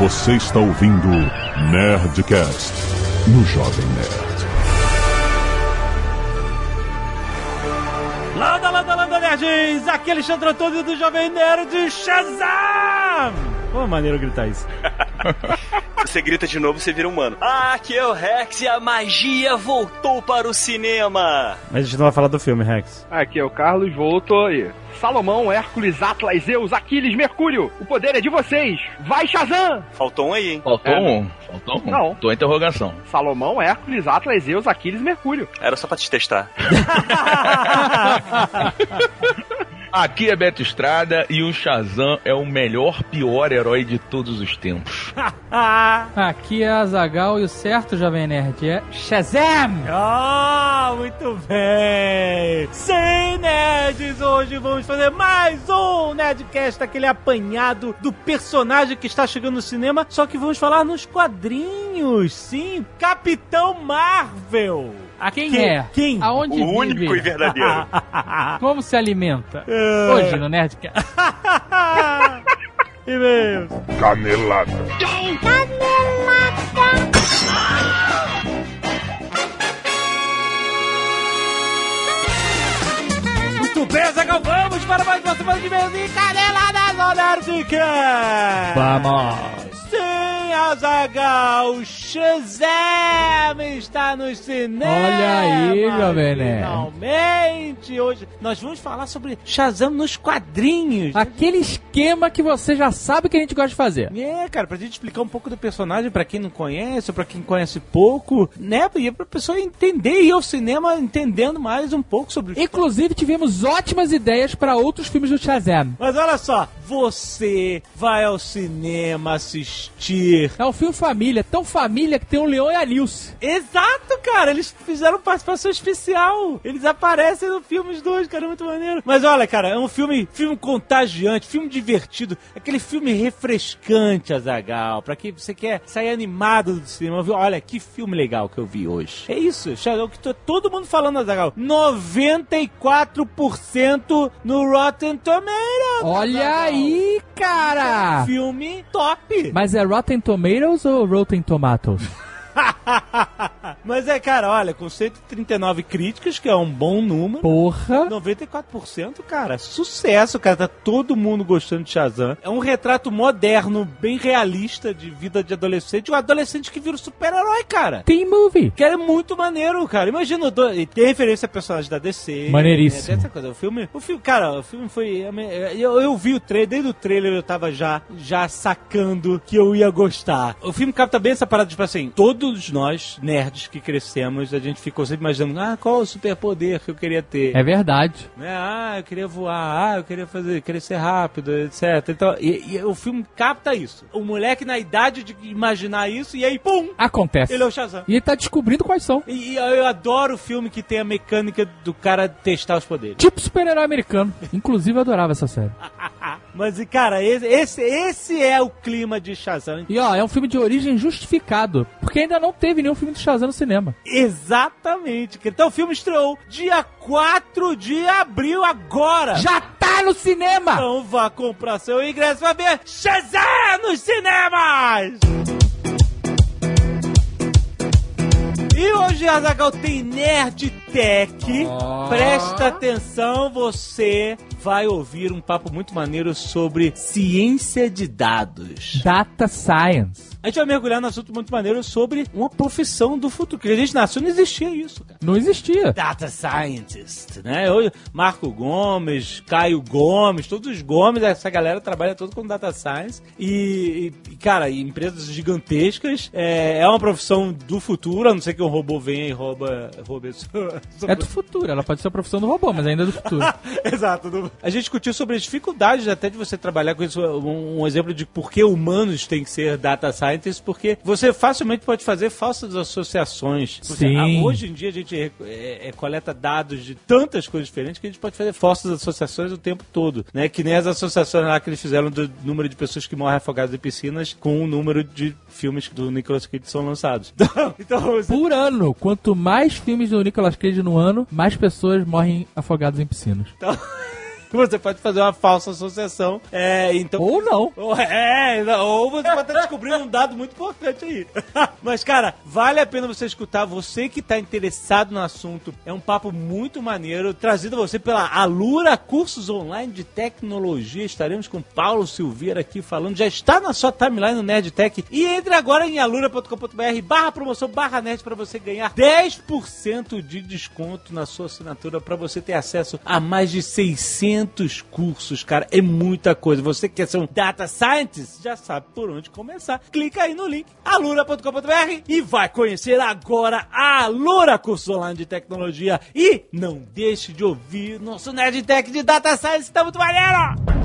Você está ouvindo Nerdcast no Jovem Nerd. Landa, landa, landa, nerds! Aqui é Alexandre Antônio do Jovem Nerd Shazam! Pô, maneiro gritar isso. Você grita de novo, você vira humano. Ah, aqui é o Rex e a magia voltou para o cinema. Mas a gente não vai falar do filme, Rex. Aqui é o Carlos, voltou aí. Salomão, Hércules, Atlas, Zeus, Aquiles, Mercúrio. O poder é de vocês. Vai, Shazam! Faltou um aí, hein? Faltou É. um. Faltou um. Não. Tô em interrogação. Salomão, Hércules, Atlas, Zeus, Aquiles, Mercúrio. Era só pra te testar. Aqui é Beto Estrada e o Shazam é o melhor, pior herói de todos os tempos. Aqui é a Zagal e o certo, Jovem Nerd, é Shazam! Ah, muito bem! Sim, nerds! Hoje vamos fazer mais um Nerdcast, aquele apanhado do personagem que está chegando no cinema, só que vamos falar nos quadrinhos, sim! Capitão Marvel! A quem Quem? é? Quem? Aonde O único e vive? verdadeiro. Como se alimenta? É. Hoje no Nerdcast. E-mails. Canelada. Muito bem, Zagal, vamos para mais uma semana de e-mails e caneladas no Nerdcast! Vamos! Sim, Azagal, Shazam está no cinema. Olha aí, Jovem Nerd. Finalmente, hoje nós vamos falar sobre Shazam nos quadrinhos. Aquele esquema que você já sabe que a gente gosta de fazer. É, cara, pra gente explicar um pouco do personagem pra quem não conhece, pra quem conhece pouco, né? E pra pessoa entender e ir ao cinema entendendo mais um pouco sobre o Inclusive, tivemos ótimas ideias para outros filmes do Shazam. Mas olha só, você vai ao cinema assistir. É um filme família, tão família que tem um Leão e a Nilce. Exato, cara, eles fizeram participação especial. Eles aparecem no filme os dois, cara, é muito maneiro. Mas olha, cara, é um filme, filme contagiante, filme divertido, aquele filme refrescante, Azagal, pra quem você quer sair animado do cinema. viu? Olha, que filme legal que eu vi hoje. É isso, Shadow, que tô- todo mundo falando, Azagal. 94% no Rotten Tomatoes. Olha Azaghal. aí, cara! Filme top. Mas é Rotten Tomatoes ou Rotten Tomatoes? Mas é, cara, olha, com 139 críticas, que é um bom número. Porra! 94%, cara, sucesso, cara. Tá todo mundo gostando de Shazam. É um retrato moderno, bem realista de vida de adolescente. Um adolescente que vira um super-herói, cara. Team Movie! Que é muito maneiro, cara. Imagina, do... tem referência a personagens da DC. Maneiríssimo. né? Tem essa coisa. O filme, o filme, cara, o filme foi. Eu, eu vi o trailer, desde o trailer eu tava já, já sacando que eu ia gostar. O filme capta bem essa parada, tipo assim, todos nós, nerds que crescemos, a gente ficou sempre imaginando, ah, qual o superpoder que eu queria ter? É verdade. né? Ah, eu queria voar, ah, eu queria fazer, ser rápido, etc. Então, e, e o filme capta isso. O moleque na idade de imaginar isso, e aí, pum! Acontece. Ele é o Shazam. E ele tá descobrindo quais são. E, e eu adoro o filme que tem a mecânica do cara testar os poderes. Tipo super-herói americano. Inclusive, eu adorava essa série. Mas, e, cara, esse, esse, esse é o clima de Shazam. E ó, é um filme de origem justificado. Porque ainda não teve nenhum filme do Shazam no cinema. Exatamente. Então o filme estreou dia 4 de abril agora. Já tá no cinema! Então vá comprar seu ingresso pra ver Shazam nos cinemas! E hoje, Azagal, tem Nerd Tech. Ó. Presta atenção, você vai ouvir um papo muito maneiro sobre ciência de dados. Data Science. A gente vai mergulhar num assunto muito maneiro sobre uma profissão do futuro. Que a gente nasceu não existia isso, cara. Não existia. Data Scientist, né? Hoje, Marco Gomes, Caio Gomes, todos os Gomes, essa galera trabalha todo com Data Science. E, e, cara, empresas gigantescas. É, é uma profissão do futuro, a não ser que um robô venha e rouba, rouba isso. É do futuro. Ela pode ser a profissão do robô, mas ainda é do futuro. Exato. do- A gente discutiu sobre as dificuldades até de você trabalhar com isso. Um, um exemplo de por que humanos têm que ser data porque você facilmente pode fazer falsas associações. Porque, Sim. ah, hoje em dia a gente é, é, coleta dados de tantas coisas diferentes que a gente pode fazer falsas associações o tempo todo. Né? Que nem as associações lá que eles fizeram do número de pessoas que morrem afogadas em piscinas com o número de filmes do Nicolas Cage são lançados. então, você- Por ano, quanto mais filmes do Nicolas Cage no ano, mais pessoas morrem afogadas em piscinas. você pode fazer uma falsa associação. É, então. Ou não. Ou- É, ou você pode estar descobrindo um dado muito importante aí. Mas, cara, vale a pena você escutar. Você que está interessado no assunto. É um papo muito maneiro, trazido a você pela Alura Cursos Online de Tecnologia. Estaremos com Paulo Silveira aqui falando. Já está na sua timeline no Nerdtech. E entre agora em alura.com.br barra promoção barra nerd para você ganhar 10% de desconto na sua assinatura para você ter acesso a mais de 600 cursos, cara. É muita coisa. Você que quer ser um data scientist, já sabe por onde começar. Clica aí no link alura.com.br e vai conhecer agora a Alura Cursos Online de Tecnologia. E não deixe de ouvir nosso Nerdtech de Data Science, tá muito maneiro!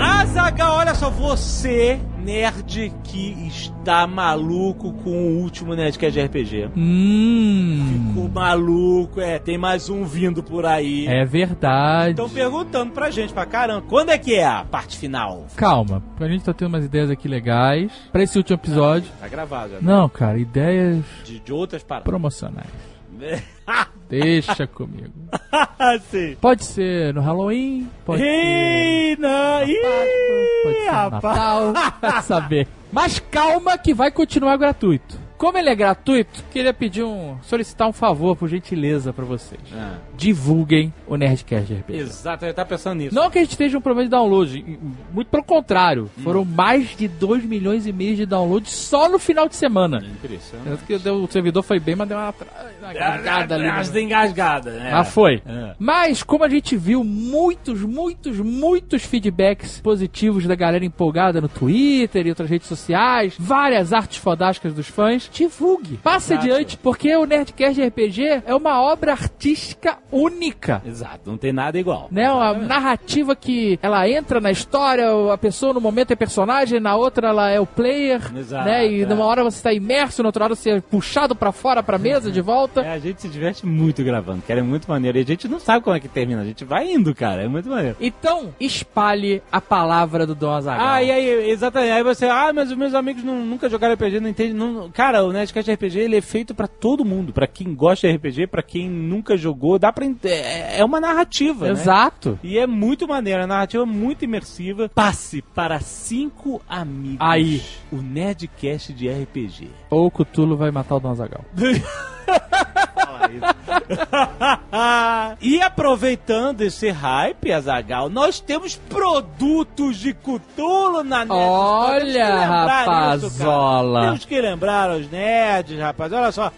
Azaga, olha só, você, nerd que está maluco com o último Nerdcast de RPG. Hum. Ficou maluco, é, tem mais um vindo por aí. É verdade. Estão perguntando pra gente, pra caramba, quando é que é a parte final? Calma, a gente tá tendo umas ideias aqui legais pra esse último episódio. Tá gravado, já. Não, cara, ideias De, de outras paradas. promocionais. Deixa comigo. Sim. Pode ser no Halloween, pode ser Ih, não, ih, pode ser rapaz. Natal, saber. Mas calma que vai continuar gratuito. Como ele é gratuito, queria pedir um. solicitar um favor, por gentileza, pra vocês. Ah, Divulguem o Nerdcast de RPG. exato, eu tava pensando nisso. Não que a gente esteja um problema de download, muito pelo contrário. Foram mais de 2 milhões e meio de downloads só no final de semana. Impressionante. Tanto que deu- o servidor foi bem, mas deu uma, uma gargada ali. As né? engasgadas, né? Mas foi. É. Mas, como a gente viu muitos, muitos, muitos feedbacks positivos da galera empolgada no Twitter e outras redes sociais, várias artes fodásticas dos fãs, divulgue. Passe Exato. adiante, porque o Nerdcast RPG é uma obra artística única. Exato, não tem nada igual. Né, uma narrativa que ela entra na história, a pessoa no momento é personagem, na outra ela é o player, Exato, né? E é. numa hora você está imerso, na outra hora você é puxado pra fora, pra mesa, de volta. É, a gente se diverte muito gravando, cara, é muito maneiro. E a gente não sabe como é que termina, a gente vai indo, cara, é muito maneiro. Então, espalhe a palavra do Dom Azaghal. Ah, e aí, exatamente. Aí você, ah, mas os meus amigos não- nunca jogaram RPG, não entendem. Não... Cara, o Nerdcast RPG ele é feito pra todo mundo, pra quem gosta de RPG, pra quem nunca jogou, dá ent- é, é uma narrativa, né? Exato. E é muito maneiro, a narrativa é muito imersiva. Passe para cinco amigos. Aí. O Nerdcast de RPG. Ou o vai matar o Azaghal. e aproveitando esse hype, Azagal, nós temos produtos de Cutulo na net. Olha, rapazola. Temos que lembrar os nerds, rapaz. Olha só.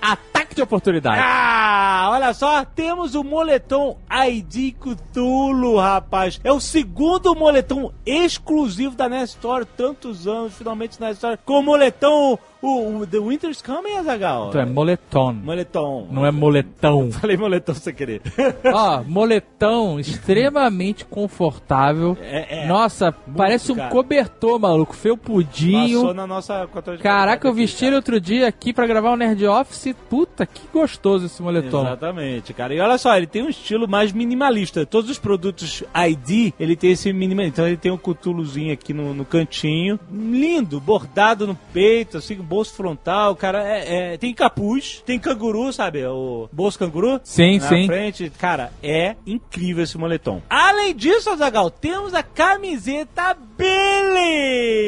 Ataque de oportunidade. Ah, olha só, temos o moletom ID Cthulhu, rapaz. É o segundo moletom exclusivo da Nest Store, tantos anos, finalmente na Store, com o moletom, o, o The Winter's Coming, Azagal. Então é moletom. Moletom. Não é moletão. Falei moletom sem querer. Ó, moletão extremamente confortável. É, é. Nossa, parece um cara. cobertor, maluco. Felpudinho. Passou na nossa Caraca, eu vesti ele outro dia aqui pra gravar o Nerd Office. Puta, que gostoso esse moletom. Exatamente, cara. E olha só, ele tem um estilo mais minimalista. Todos os produtos ID, ele tem esse minimalista. Então ele tem um cutulozinho aqui no, no cantinho. Lindo, bordado no peito, assim, bolso frontal. Cara, é, é- tem capuz, tem canguru, sabe? O bolso canguru. Sim, na sim. frente. Cara, é incrível esse moletom. Além disso, Azagal, temos a camiseta Billy.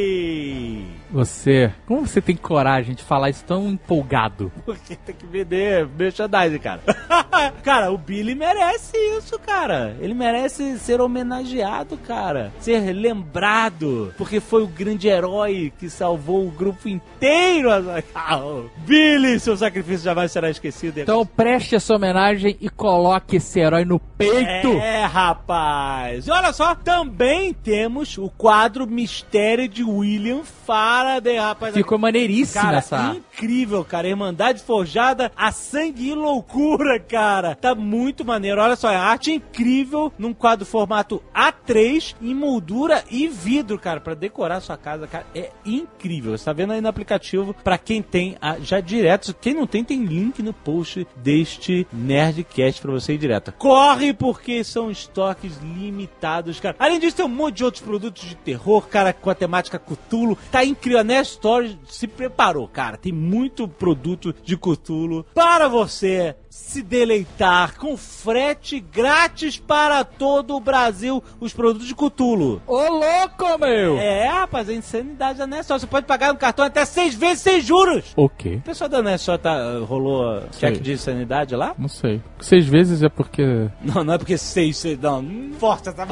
Você, como você tem coragem de falar isso tão empolgado? Porque tem que vender merchandising, cara. cara, o Billy merece isso, cara. Ele merece ser homenageado, cara. Ser lembrado. Porque foi o grande herói que salvou o grupo inteiro. Azaghal. Billy, seu sacrifício jamais será esquecido. Então preste essa homenagem e coloque esse herói no peito. É, rapaz. E olha só, também temos o quadro Mistério de William Faraday, rapaz. Ficou maneiríssima Cara, essa. incrível, cara. Irmandade Forjada a sangue e loucura, cara. Tá muito maneiro. Olha só, é arte incrível num quadro formato A3 em moldura e vidro, cara, pra decorar sua casa, cara. É incrível. Você tá vendo aí no aplicativo pra quem tem a- já direto. Quem não tem, tem link no post deste Nerdcast pra você ir direto. Corre porque são estoques limitados, cara. Além disso, tem um monte de outros produtos de terror, cara, com a temática Cthulhu. Tá incrível. A Nerd Store se preparou, cara. Tem muito produto de Cthulhu para você se deleitar com frete grátis para todo o Brasil os produtos de Cthulhu. Ô, louco, meu! É, rapaz, é insanidade da Store. Você pode pagar no cartão até seis vezes sem juros. O quê? O pessoal da Nerd Store tá, rolou cheque de insanidade lá? Não sei. Seis vezes é porque... Não, não é porque seis, seis não. Força, tá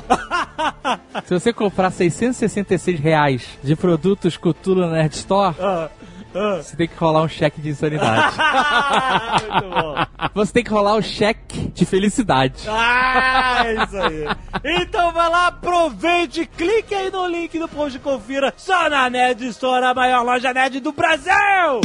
Se você comprar 666 reais de produtos Cthulhu na Nerd Store, ah. Você tem que rolar um cheque de insanidade. Muito bom. você tem que rolar um cheque de felicidade. Ah, é isso aí. Então vai lá, aproveite, clique aí no link do post e confira só na Nerd Store, a maior loja nerd do Brasil!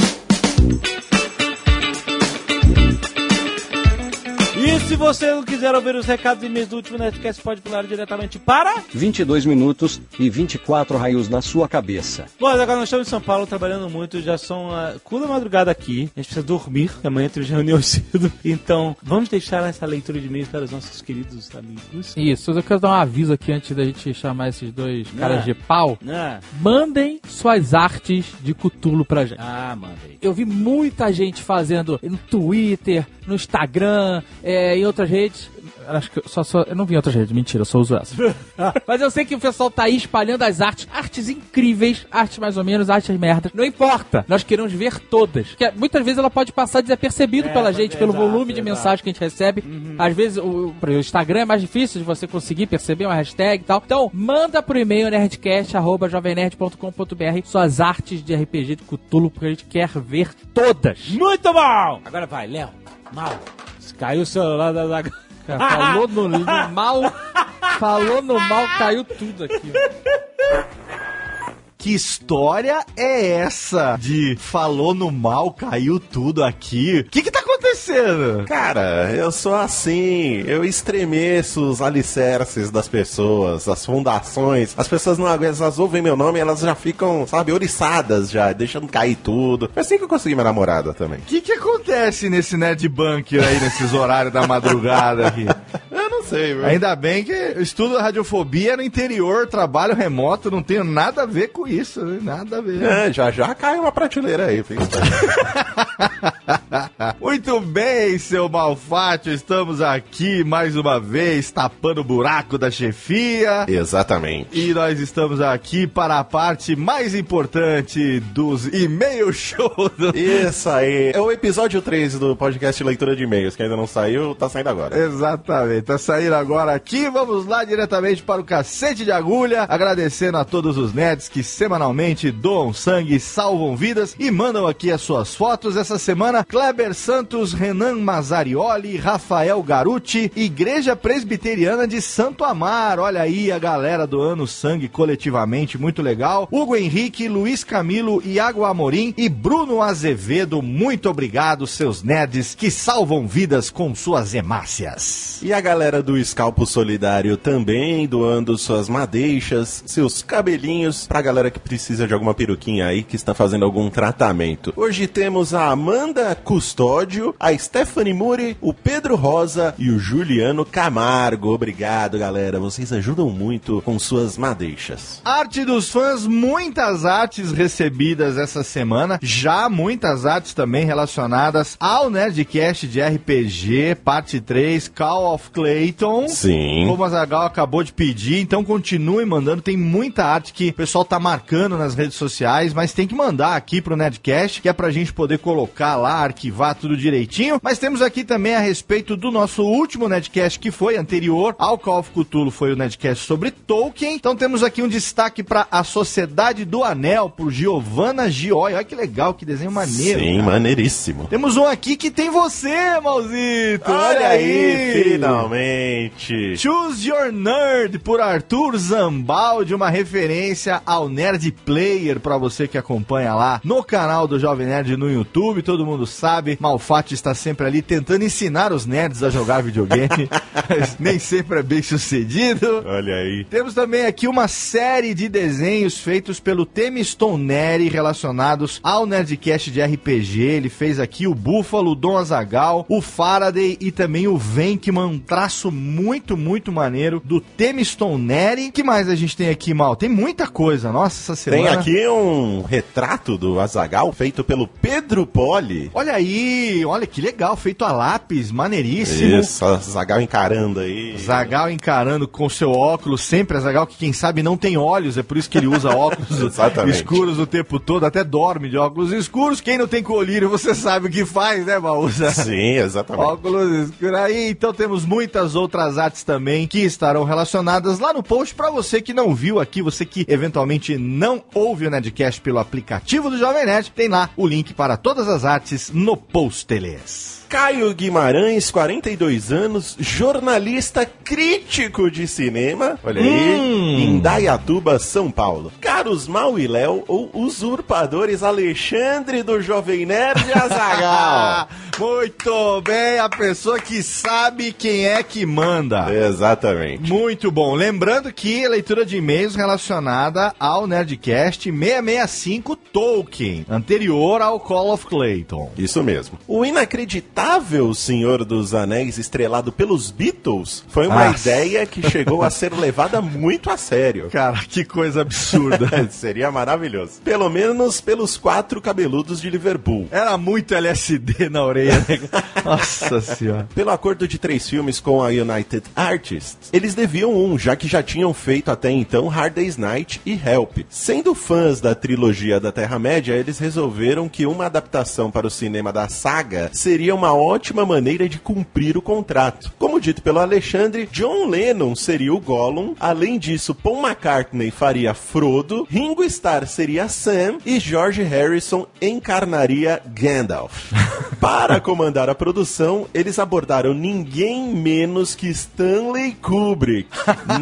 E se você não quiser ouvir os recados e e-mails do último Nerdcast, pode pular diretamente para... 22 minutos e 24 raios na sua cabeça. Bom, agora nós estamos em São Paulo trabalhando muito, já são a cu da madrugada aqui. A gente precisa dormir, amanhã temos reunião cedo. Então, vamos deixar essa leitura de e-mails para os nossos queridos amigos. Isso, eu quero dar um aviso aqui antes da gente chamar esses dois caras Ah. de pau. Ah, Mandem suas artes de Cutulo pra gente. ah manda aí. Eu vi muita gente fazendo no Twitter, no Instagram, é, em outras redes. Acho que eu só, só. Eu não vi em outras redes, mentira, eu só uso essa. Mas eu sei que o pessoal tá aí espalhando as artes, artes incríveis, artes mais ou menos, artes merdas. Não importa, nós queremos ver todas. Porque muitas vezes ela pode passar desapercebido É, pela gente, pelo exato, volume de mensagem que a gente recebe. Às vezes o, o Instagram é mais difícil de você conseguir perceber uma hashtag e tal. Então, manda pro e-mail nerdcast.jovemnerd.com.br suas artes de RPG de Cthulhu, porque a gente quer ver todas. Muito bom! Agora vai, Léo. Mal. Caiu o celular da... da... Cara, falou no, no mal, falou no mal, caiu tudo aqui. Que história é essa de falou no mal, caiu tudo aqui? O que que tá acontecendo? Cara, eu sou assim, eu estremeço os alicerces das pessoas, as fundações. As pessoas não aguentam, elas ouvem meu nome, elas já ficam, sabe, oriçadas já, deixando cair tudo. Foi assim que eu consegui minha namorada também. O que que acontece nesse Nerd Bunker aí, nesses horários da madrugada aqui? Eu não sei, viu? Ainda bem que eu estudo radiofobia no interior, trabalho remoto, não tenho nada a ver com isso, nada a ver. É, já já cai uma prateleira aí, fica. Muito bem, seu Malfátio, estamos aqui mais uma vez, tapando o buraco da chefia. Exatamente. E nós estamos aqui para a parte mais importante dos e-mail show do... Isso aí. É o episódio 3 do podcast Leitura de E-mails, que ainda não saiu, tá saindo agora. Exatamente, tá saindo agora aqui. Vamos lá diretamente para o cacete de agulha, agradecendo a todos os nerds que semanalmente doam sangue, salvam vidas e mandam aqui as suas fotos. Essa semana, Kleber Santos, Renan Mazarioli, Rafael Garuti, Igreja Presbiteriana de Santo Amar. Olha aí a galera doando sangue coletivamente, muito legal. Hugo Henrique, Luiz Camilo, Iago Amorim e Bruno Azevedo. Muito obrigado, seus nerds que salvam vidas com suas hemácias. E a galera do Scalpo Solidário também doando suas madeixas, seus cabelinhos pra galera que precisa de alguma peruquinha aí que está fazendo algum tratamento. Hoje temos a Amanda Custódio, a Stephanie Muri, o Pedro Rosa e o Juliano Camargo. Obrigado, galera. Vocês ajudam muito com suas madeixas. Arte dos fãs, muitas artes recebidas essa semana. Já muitas artes também relacionadas ao Nerdcast de RPG, parte 3, Call of Clayton. Sim. Como a Zagal acabou de pedir, então continue mandando. Tem muita arte que o pessoal tá marcando nas redes sociais, mas tem que mandar aqui pro Nerdcast, que é pra gente poder colocar lá, arquivar tudo direitinho. Mas temos aqui também a respeito do nosso último Nerdcast, que foi anterior ao Call of Cthulhu, foi o Nerdcast sobre Tolkien. Então temos aqui um destaque pra A Sociedade do Anel, por Giovanna Gioi. Olha que legal, que desenho maneiro. Sim, cara. maneiríssimo. Temos um aqui que tem você, Malzito. Olha aí, finalmente. Choose Your Nerd por Arthur Zambaldi, uma referência ao Nerd Player pra você que acompanha lá no canal do Jovem Nerd no YouTube. Todo mundo sabe videogame. Malfatti está sempre ali tentando ensinar os nerds a jogar videogame. mas nem sempre é bem sucedido. Olha aí. Temos também aqui uma série de desenhos feitos pelo Temiston Neri relacionados ao Nerdcast de RPG. Ele fez aqui o Búfalo, o Dom Azagal, o Faraday e também o Venkman. Um traço muito, muito maneiro do Temiston Neri. que mais a gente tem aqui, Mal? Tem muita coisa. Nossa, essa semana... Tem aqui um retrato do Azagal feito pelo Pedro Poli. Olha aí, olha que legal, feito a lápis, maneiríssimo. Isso, Azagal encarando aí. Zagal encarando com seu óculos, sempre Zagal que quem sabe não tem olhos, é por isso que ele usa óculos escuros o tempo todo, até dorme de óculos escuros. Quem não tem colírio, você sabe o que faz, né, Baúza? Sim, exatamente. Óculos escuros aí, então temos muitas outras artes também que estarão relacionadas lá no post para você que não viu aqui, você que eventualmente não ouve o Nerdcast pelo aplicativo do Jovem Nerd, tem lá o link para todas as artes no post, teles. Caio Guimarães, 42 anos, jornalista crítico de cinema. Olha aí, em Dayatuba, São Paulo. Caros Mal e Léo ou usurpadores Alexandre do Jovem Nerd e Azagal. Muito bem, a pessoa que sabe quem é que manda. Exatamente. Muito bom. Lembrando que a leitura de e-mails relacionada ao Nerdcast 665 Tolkien, anterior ao Call of Clayton. Isso mesmo. O inacreditável Senhor dos Anéis, estrelado pelos Beatles, foi uma Nossa. ideia que chegou a ser levada muito a sério. Cara, que coisa absurda. Seria maravilhoso. Pelo menos pelos quatro cabeludos de Liverpool. Era muito LSD na orelha, né? Nossa senhora. Pelo acordo de três filmes com a United Artists, eles deviam um, já que já tinham feito até então Hard Day's Night e Help. Sendo fãs da trilogia da Terra-média, eles resolveram que uma adaptação para o cinema da saga seria uma ótima maneira de cumprir o contrato. Como dito pelo Alexandre, John Lennon seria o Gollum, além disso, Paul McCartney faria Frodo, Ringo Starr seria Sam e George Harrison encarnaria Gandalf. Para comandar a produção, eles abordaram ninguém menos que Stanley Kubrick.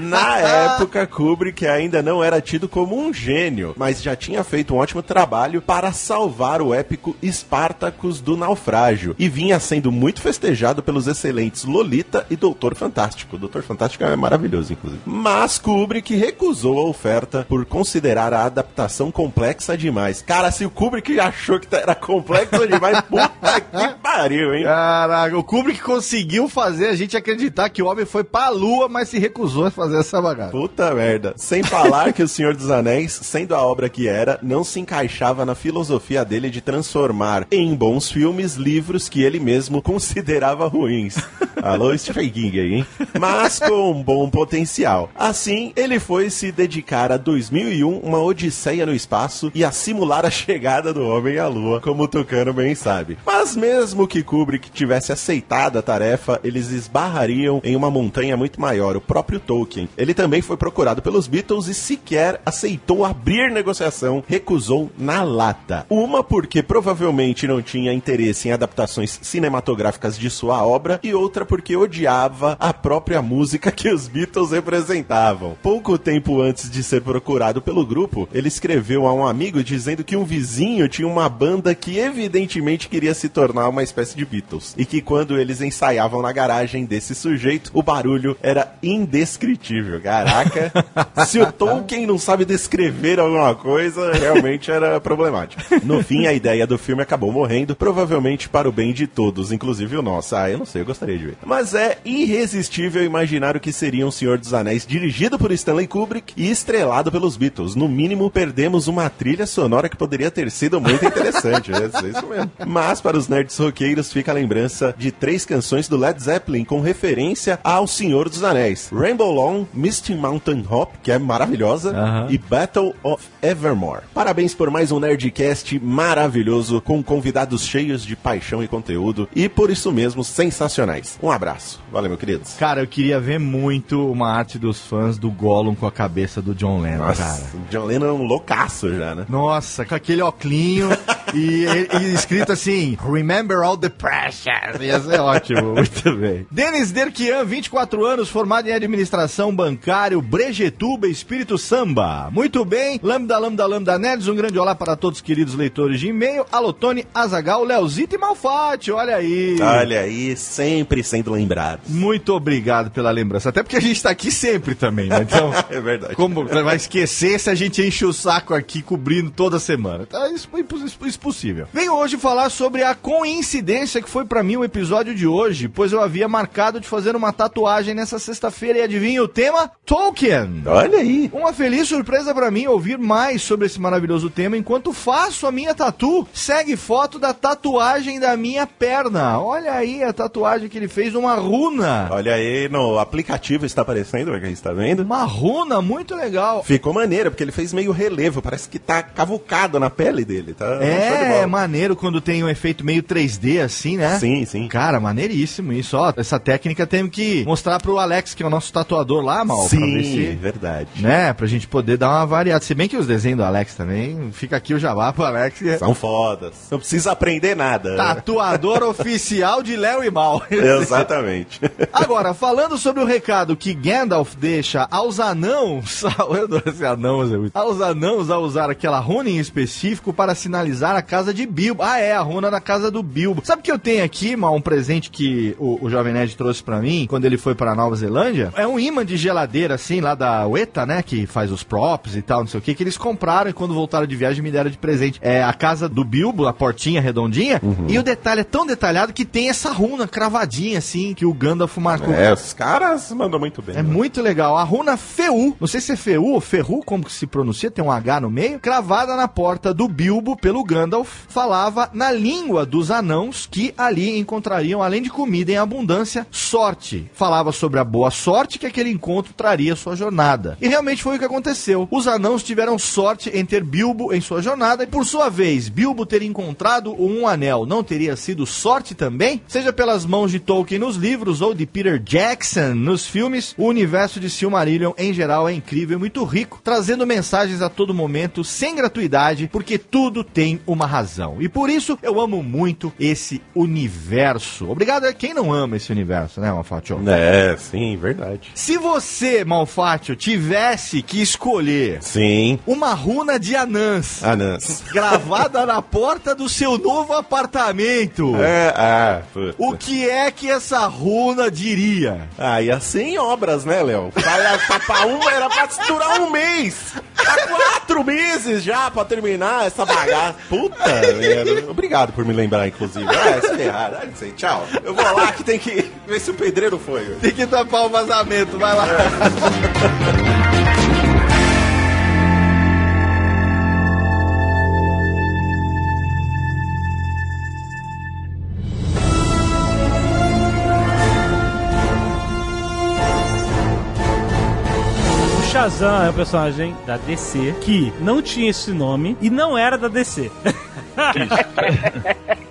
Na época, Kubrick ainda não era tido como um gênio, mas já tinha feito um ótimo trabalho para salvar o épico Spartacus do naufrágio e vinha sendo muito festejado pelos excelentes Lolita e Doutor Fantástico. Doutor Fantástico é maravilhoso, inclusive. Mas Kubrick recusou a oferta por considerar a adaptação complexa demais. Cara, se o Kubrick achou que era complexo demais, puta que pariu, hein? Caraca, o Kubrick conseguiu fazer a gente acreditar que o homem foi pra lua, mas se recusou a fazer essa bagaça. Puta merda. Sem falar que O Senhor dos Anéis, sendo a obra que era, não se encaixava na filosofia dele de transformar em bons filmes livros que ele mesmo considerava ruins. Alô, Stephen King aí, hein? Mas com um bom potencial. Assim, ele foi se dedicar a 2001, uma odisseia no espaço, e a simular a chegada do homem à lua, como o Tucano bem sabe. Mas mesmo que Kubrick tivesse aceitado a tarefa, eles esbarrariam em uma montanha muito maior, o próprio Tolkien. Ele também foi procurado pelos Beatles e sequer aceitou abrir negociação, recusou na lata. Uma porque provavelmente não tinha interesse em adaptações cinematográficas de sua obra e outra porque odiava a própria música que os Beatles representavam. Pouco tempo antes de ser procurado pelo grupo, ele escreveu a um amigo dizendo que um vizinho tinha uma banda que evidentemente queria se tornar uma espécie de Beatles e que quando eles ensaiavam na garagem desse sujeito, o barulho era indescritível. Caraca, se o Tolkien não sabe descrever alguma coisa, realmente era problemático. No fim, a ideia do filme acabou morrendo, provavelmente para o bem de todos, inclusive o nosso. Ah, eu não sei, eu gostaria de ver. Mas é irresistível imaginar o que seria um Senhor dos Anéis dirigido por Stanley Kubrick e estrelado pelos Beatles. No mínimo, perdemos uma trilha sonora que poderia ter sido muito interessante. é isso mesmo. Mas para os nerds roqueiros fica a lembrança de três canções do Led Zeppelin com referência ao Senhor dos Anéis: Rainbow Long, Misty Mountain Hop, que é maravilhosa, e Battle of Evermore. Parabéns por mais um Nerdcast maravilhoso, com convidados cheios de paixão e conteúdo, e por isso mesmo sensacionais. Um abraço. Valeu, meu queridos. Cara, eu queria ver muito uma arte dos fãs do Gollum com a cabeça do John Lennon, Nossa, cara. o John Lennon é um loucaço já, né? Nossa, com aquele oclinho E, e escrito assim, Remember all the pressure. Ia ser ótimo, muito bem. Denis Derquian, 24 anos, formado em administração bancário, Brejetuba, Espírito Samba. Muito bem, Lambda, Lambda, Lambda Nerds, um grande olá para todos os queridos leitores de e-mail, Alotone, Azagal, Leozito e Malfatti, olha aí. Olha aí, sempre sendo lembrado. Muito obrigado pela lembrança, até porque a gente tá aqui sempre também, né? Então, É verdade. como vai esquecer se a gente enche o saco aqui cobrindo toda semana? Então, isso é isso- isso possível. Venho hoje falar sobre a coincidência que foi pra mim o episódio de hoje, pois eu havia marcado de fazer uma tatuagem nessa sexta-feira e adivinha o tema? Tolkien. Olha aí. Uma feliz surpresa pra mim ouvir mais sobre esse maravilhoso tema enquanto faço a minha tatu. Segue foto da tatuagem da minha perna. Olha aí a tatuagem que ele fez numa runa. Olha aí, no aplicativo está aparecendo, pra quem está vendo. Uma runa muito legal. Ficou maneiro, porque ele fez meio relevo, parece que tá cavucado na pele dele, tá? É, bola. maneiro quando tem um efeito meio 3D assim, né? Sim, sim. Cara, maneiríssimo isso. Ó, essa técnica temos que mostrar pro Alex, que é o nosso tatuador lá, mal. pra ver Sim, se... verdade. Né, pra gente poder dar uma variada. Se bem que os desenhos do Alex também, fica aqui o jabá pro Alex. que é São fodas. Não precisa aprender nada. Tatuador oficial de Léo e Mal. Exatamente. Agora, falando sobre o recado que Gandalf deixa aos anãos, anãos, é muito- aos anãos a usar aquela runa em específico para sinalizar a casa de Bilbo. Ah, é, a runa da casa do Bilbo. Sabe que eu tenho aqui, mal, um presente que o, o Jovem Nerd trouxe pra mim quando ele foi pra Nova Zelândia? É um imã de geladeira, assim, lá da UETA, né, que faz os props e tal, não sei o que, que eles compraram e quando voltaram de viagem me deram de presente. É a casa do Bilbo, a portinha redondinha, e o detalhe é tão detalhado que tem essa runa cravadinha, assim, que o Gandalf marcou. É, os caras mandam muito bem. É né? muito legal. A runa Feu, não sei se é Feu ou Ferru, como que se pronuncia, tem um H no meio, cravada na porta do Bilbo pelo Gandalf, falava na língua dos anãos que ali encontrariam, além de comida em abundância, sorte. Falava sobre a boa sorte que aquele encontro traria à sua jornada. E realmente foi o que aconteceu. Os anãos tiveram sorte em ter Bilbo em sua jornada e, por sua vez, Bilbo ter encontrado um anel não teria sido sorte também? Seja pelas mãos de Tolkien nos livros ou de Peter Jackson nos filmes, o universo de Silmarillion em geral é incrível e muito rico, trazendo mensagens a todo momento sem gratuidade, porque tudo tem uma razão. E por isso eu amo muito esse universo. Obrigado a quem não ama esse universo, né, Malfatio? É, sim, verdade. Se você, Malfatio, tivesse que escolher Sim. uma runa de anãs Anãs. gravada na porta do seu novo apartamento, É, ah, puta. o que é que essa runa diria? Ah, ia ser em obras, né, Léo? Pra, uma era pra durar um mês. Há quatro meses já pra terminar essa bagaça. Puta merda. Obrigado por me lembrar, inclusive. É, se ferrar. Ah, não sei, tchau. Eu vou lá que tem que ver se o pedreiro foi. Tem que tapar o vazamento, vai lá. Shazam é um personagem da DC que não tinha esse nome e não era da DC.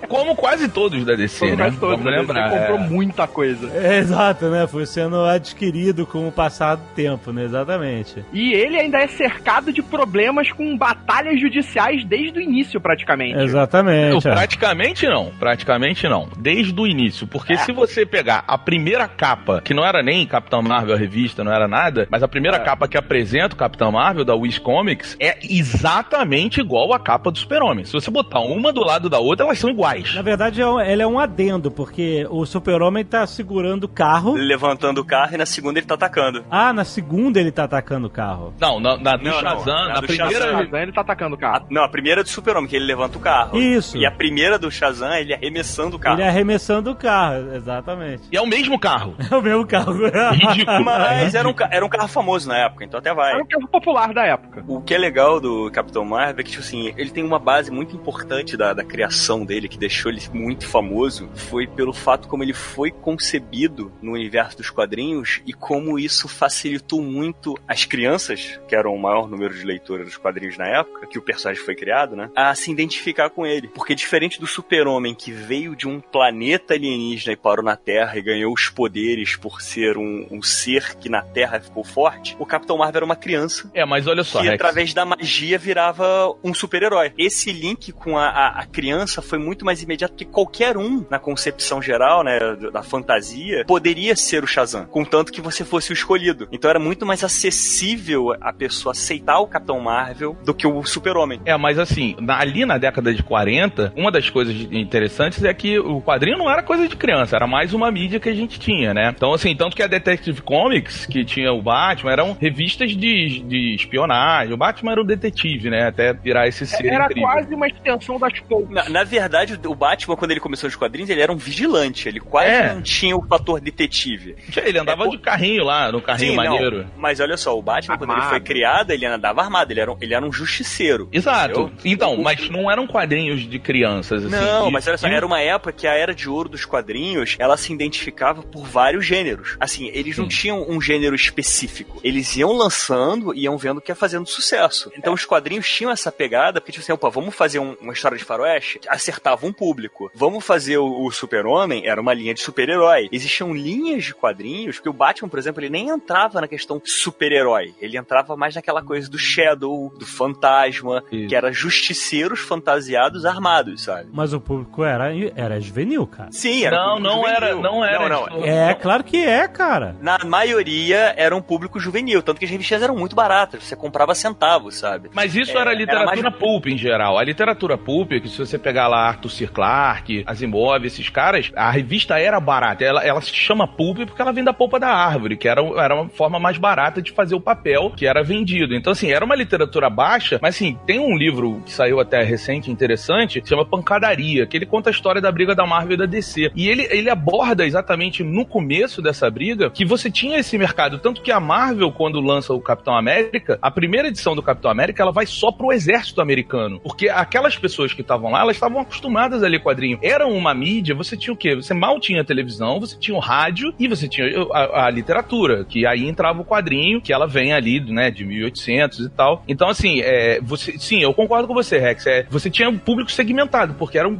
Como quase todos da DC, Todo né? resto todo, Vamos né? lembrar. Você comprou é. muita coisa. É, exato, né? Foi sendo adquirido com o passar do tempo, né? Exatamente. E ele ainda é cercado de problemas com batalhas judiciais desde o início, praticamente. Exatamente. Não, é. praticamente não, praticamente não. Desde o início. Porque se você pegar a primeira capa, que não era nem Capitão Marvel a revista, não era nada, mas a primeira capa que apresenta o Capitão Marvel da Wiz Comics é exatamente igual à capa do Super-Homem. Se você botar uma do lado da outra, elas são iguais. Na verdade, é um- ele é um adendo, porque o super-homem tá segurando o carro. Levantando o carro e na segunda ele tá atacando. Ah, na segunda ele tá atacando o carro. Não, na, na, no Não, não, Shazam, na na do primeira. Shazam. Shazam, ele tá atacando o A- carro. não, a primeira é do Super-Homem, que ele levanta o carro. Isso. E a primeira do Shazam, ele arremessando o carro. Ele é arremessando o carro, exatamente. E é o mesmo carro. É o mesmo carro. Ridículo. Mas era um, era um carro famoso na época, então até vai. Era o carro popular da época. O que é legal do Capitão Marvel é que, tipo assim, ele tem uma base muito importante da, da criação dele, que deixou ele muito famoso, foi pelo fato como ele foi concebido no universo dos quadrinhos e como isso facilitou muito as crianças, que eram o maior número de leitores dos quadrinhos na época, que o personagem foi criado, né, a se identificar com ele. Porque diferente do super-homem que veio de um planeta alienígena e parou na Terra e ganhou os poderes por ser um, um ser que na Terra ficou forte, o Capitão Marvel era uma criança É, mas olha só, que Rex. através da magia virava um super-herói. Esse link com com a, a, a criança foi muito mais imediato, porque qualquer um, na concepção geral, né, da fantasia, poderia ser o Shazam, contanto que você fosse o escolhido. Então era muito mais acessível a pessoa aceitar o Capitão Marvel do que o Super-Homem. É, mas assim, ali na década de 40, uma das coisas interessantes é que o quadrinho não era coisa de criança, era mais uma mídia que a gente tinha, né? Então, assim, tanto que a Detective Comics, que tinha o Batman, eram revistas de, de espionagem. O Batman era o detetive, né? Até virar esse ser Era incrível. quase uma extensão das Pulp. Na, na verdade, o Batman, quando ele começou nos quadrinhos, ele era um vigilante. Ele quase É. não tinha o fator detetive. Ele andava É, de carrinho lá, no carrinho Sim, não, maneiro. mas olha só, o Batman, quando ele Armado. foi criado, ele andava armado. Ele era um, ele era um justiceiro. Exato. entendeu? Então, O- mas não eram quadrinhos de crianças, assim. Não, E- mas olha só, era uma época que a era de ouro dos quadrinhos, ela se identificava por vários gêneros. Assim, eles não tinham um gênero específico. Eles iam lançando e iam vendo o que ia fazendo sucesso. Então os quadrinhos tinham essa pegada, porque tipo assim, opa, vamos fazer um- uma história de faroeste? Acertava um público. Vamos fazer o, o super-homem? Era uma linha de super-herói. Existiam linhas de quadrinhos, que o Batman, por exemplo, ele nem entrava na questão super-herói. Ele entrava mais naquela coisa do Shadow, do fantasma, Isso. que era justiceiros fantasiados armados, sabe? Mas o público era, era juvenil, cara. Sim, era Não, não público era, juvenil. não era. Não, não. É, claro que é, cara. Na maioria era um público juvenil, tanto que as revistas eram muito baratas, você comprava centavos, sabe? Mas isso É, era era literatura mais- pulp em geral. A literatura pulp, que se você pegar lá Arthur C. Clarke, Asimov, esses caras, a revista era barata. Ela, ela se chama pulp porque ela vem da polpa da árvore, que era, era uma forma mais barata de fazer o papel que era vendido. Então, assim, era uma literatura baixa, mas assim, tem um livro que saiu até recente, interessante, que chama Pancadaria, que ele conta a história da briga da Marvel e da DC. E ele, ele aborda exatamente no começo dessa briga que você tinha esse mercado. Tanto que a Marvel, quando lança o Capitão América, a primeira edição do Capitão América, ela vai só pro exército americano. Porque aquelas pessoas que estavam lá, elas estavam acostumadas a ler quadrinho. Era uma mídia, você tinha o quê? Você mal tinha televisão, você tinha o rádio e você tinha a, a literatura, que aí entrava o quadrinho, que ela vem ali, né, de 1800 e tal. Então, assim, é, você, sim, eu concordo com você, Rex. É, você tinha um público segmentado, porque eram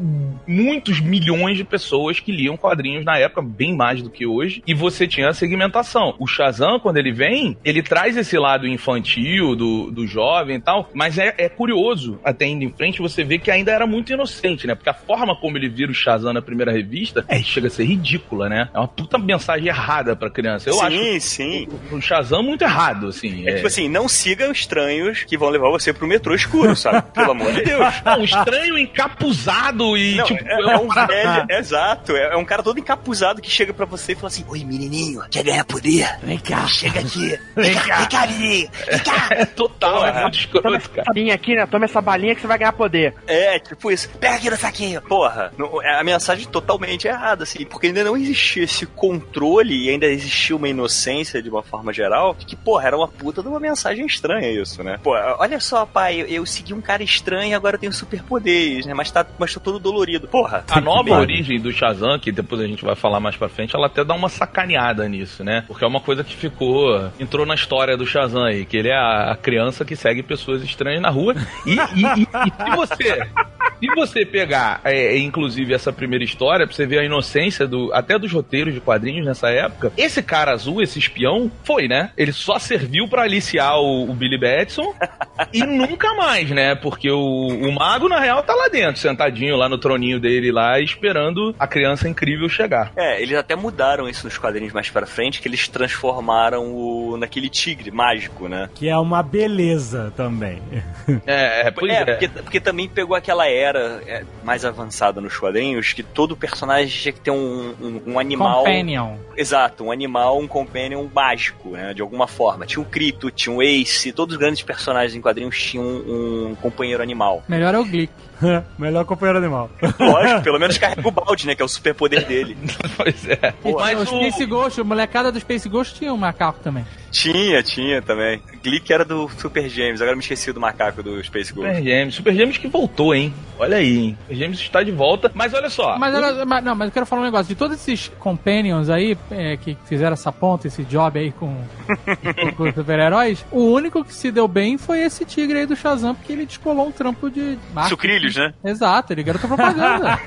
muitos milhões de pessoas que liam quadrinhos na época, bem mais do que hoje, e você tinha a segmentação. O Shazam, quando ele vem, ele traz esse lado infantil do, do jovem e tal, mas é, é curioso, até indo em frente, você vê que ainda era muito inocente, né? Porque a forma como ele vira o Shazam na primeira revista, é, chega a ser ridícula, né? É uma puta mensagem errada pra criança. Eu sim, acho sim. o Shazam muito errado, assim. É, tipo assim, não sigam estranhos que vão levar você pro metrô escuro, sabe? Pelo amor de Deus. Não, um estranho encapuzado e, Não, tipo, é, é um velho, exato, é, é um cara todo encapuzado que chega pra você e fala assim: Oi, menininho, quer ganhar poder? Vem cá, chega aqui. Vem cá, vem cá, menininho. Vem cá. é total, é Porra. muito Toma escroto, essa cara. balinha aqui, né? Toma essa balinha que você vai ganhar poder. É, tipo isso. Pega aqui no saquinho. Porra, não- é a mensagem totalmente errada, assim, porque ainda não existia esse controle e ainda existia uma inocência de uma forma geral, que, porra, era uma puta de uma mensagem estranha isso, né? Pô, olha só, pai, eu, eu segui um cara estranho e agora eu tenho superpoderes, né? Mas tá, mas tô todo dolorido. Porra. A nova origem do Shazam, que depois a gente vai falar mais pra frente, ela até dá uma sacaneada nisso, né? Porque é uma coisa que ficou. entrou na história do Shazam aí, que ele é a, a criança que segue pessoas estranhas na rua. E, e- e- e se você. Se você pegar, é, inclusive, essa primeira história, pra você ver a inocência do, até dos roteiros de quadrinhos nessa época, esse cara azul, esse espião, foi, né? Ele só serviu pra aliciar o, o Billy Batson e nunca mais, né? Porque o, o mago, na real, tá lá dentro, sentadinho lá no troninho dele lá, esperando a criança incrível chegar. É, eles até mudaram isso nos quadrinhos mais pra frente, que eles transformaram o naquele tigre mágico, né? Que é uma beleza também. É, é, pois é, é. Porque, porque também pegou aquela era é, mais avançada nos quadrinhos, que todo personagem tinha que ter um, um, um animal. Companion. Exato, um animal, um companion mágico, né? De alguma forma. Tinha o Crito, tinha o Ace, todos os grandes personagens em quadrinhos tinham um, um companheiro animal. Melhor é o Glick. Melhor companheiro animal. Lógico, pelo menos carrega o balde, né? Que é o superpoder dele. Pois é. Pô, Mas o Space Ghost, a molecada do Space Ghost tinha um macaco também. Tinha, tinha também. Glick era do Super James, agora me esqueci do macaco do Space Ghost. Super Gêmeos. Super Gêmeos que voltou, hein? Olha aí, hein? Super Gêmeos está de volta. Mas olha só. Mas, era- mas- não, mas eu quero falar um negócio. De todos esses companions aí, é, que fizeram essa ponta, esse job aí com, com os super-heróis, o único que se deu bem foi esse tigre aí do Shazam, porque ele descolou um trampo de marketing. Sucrilhos, né? Exato, ele garoto propaganda.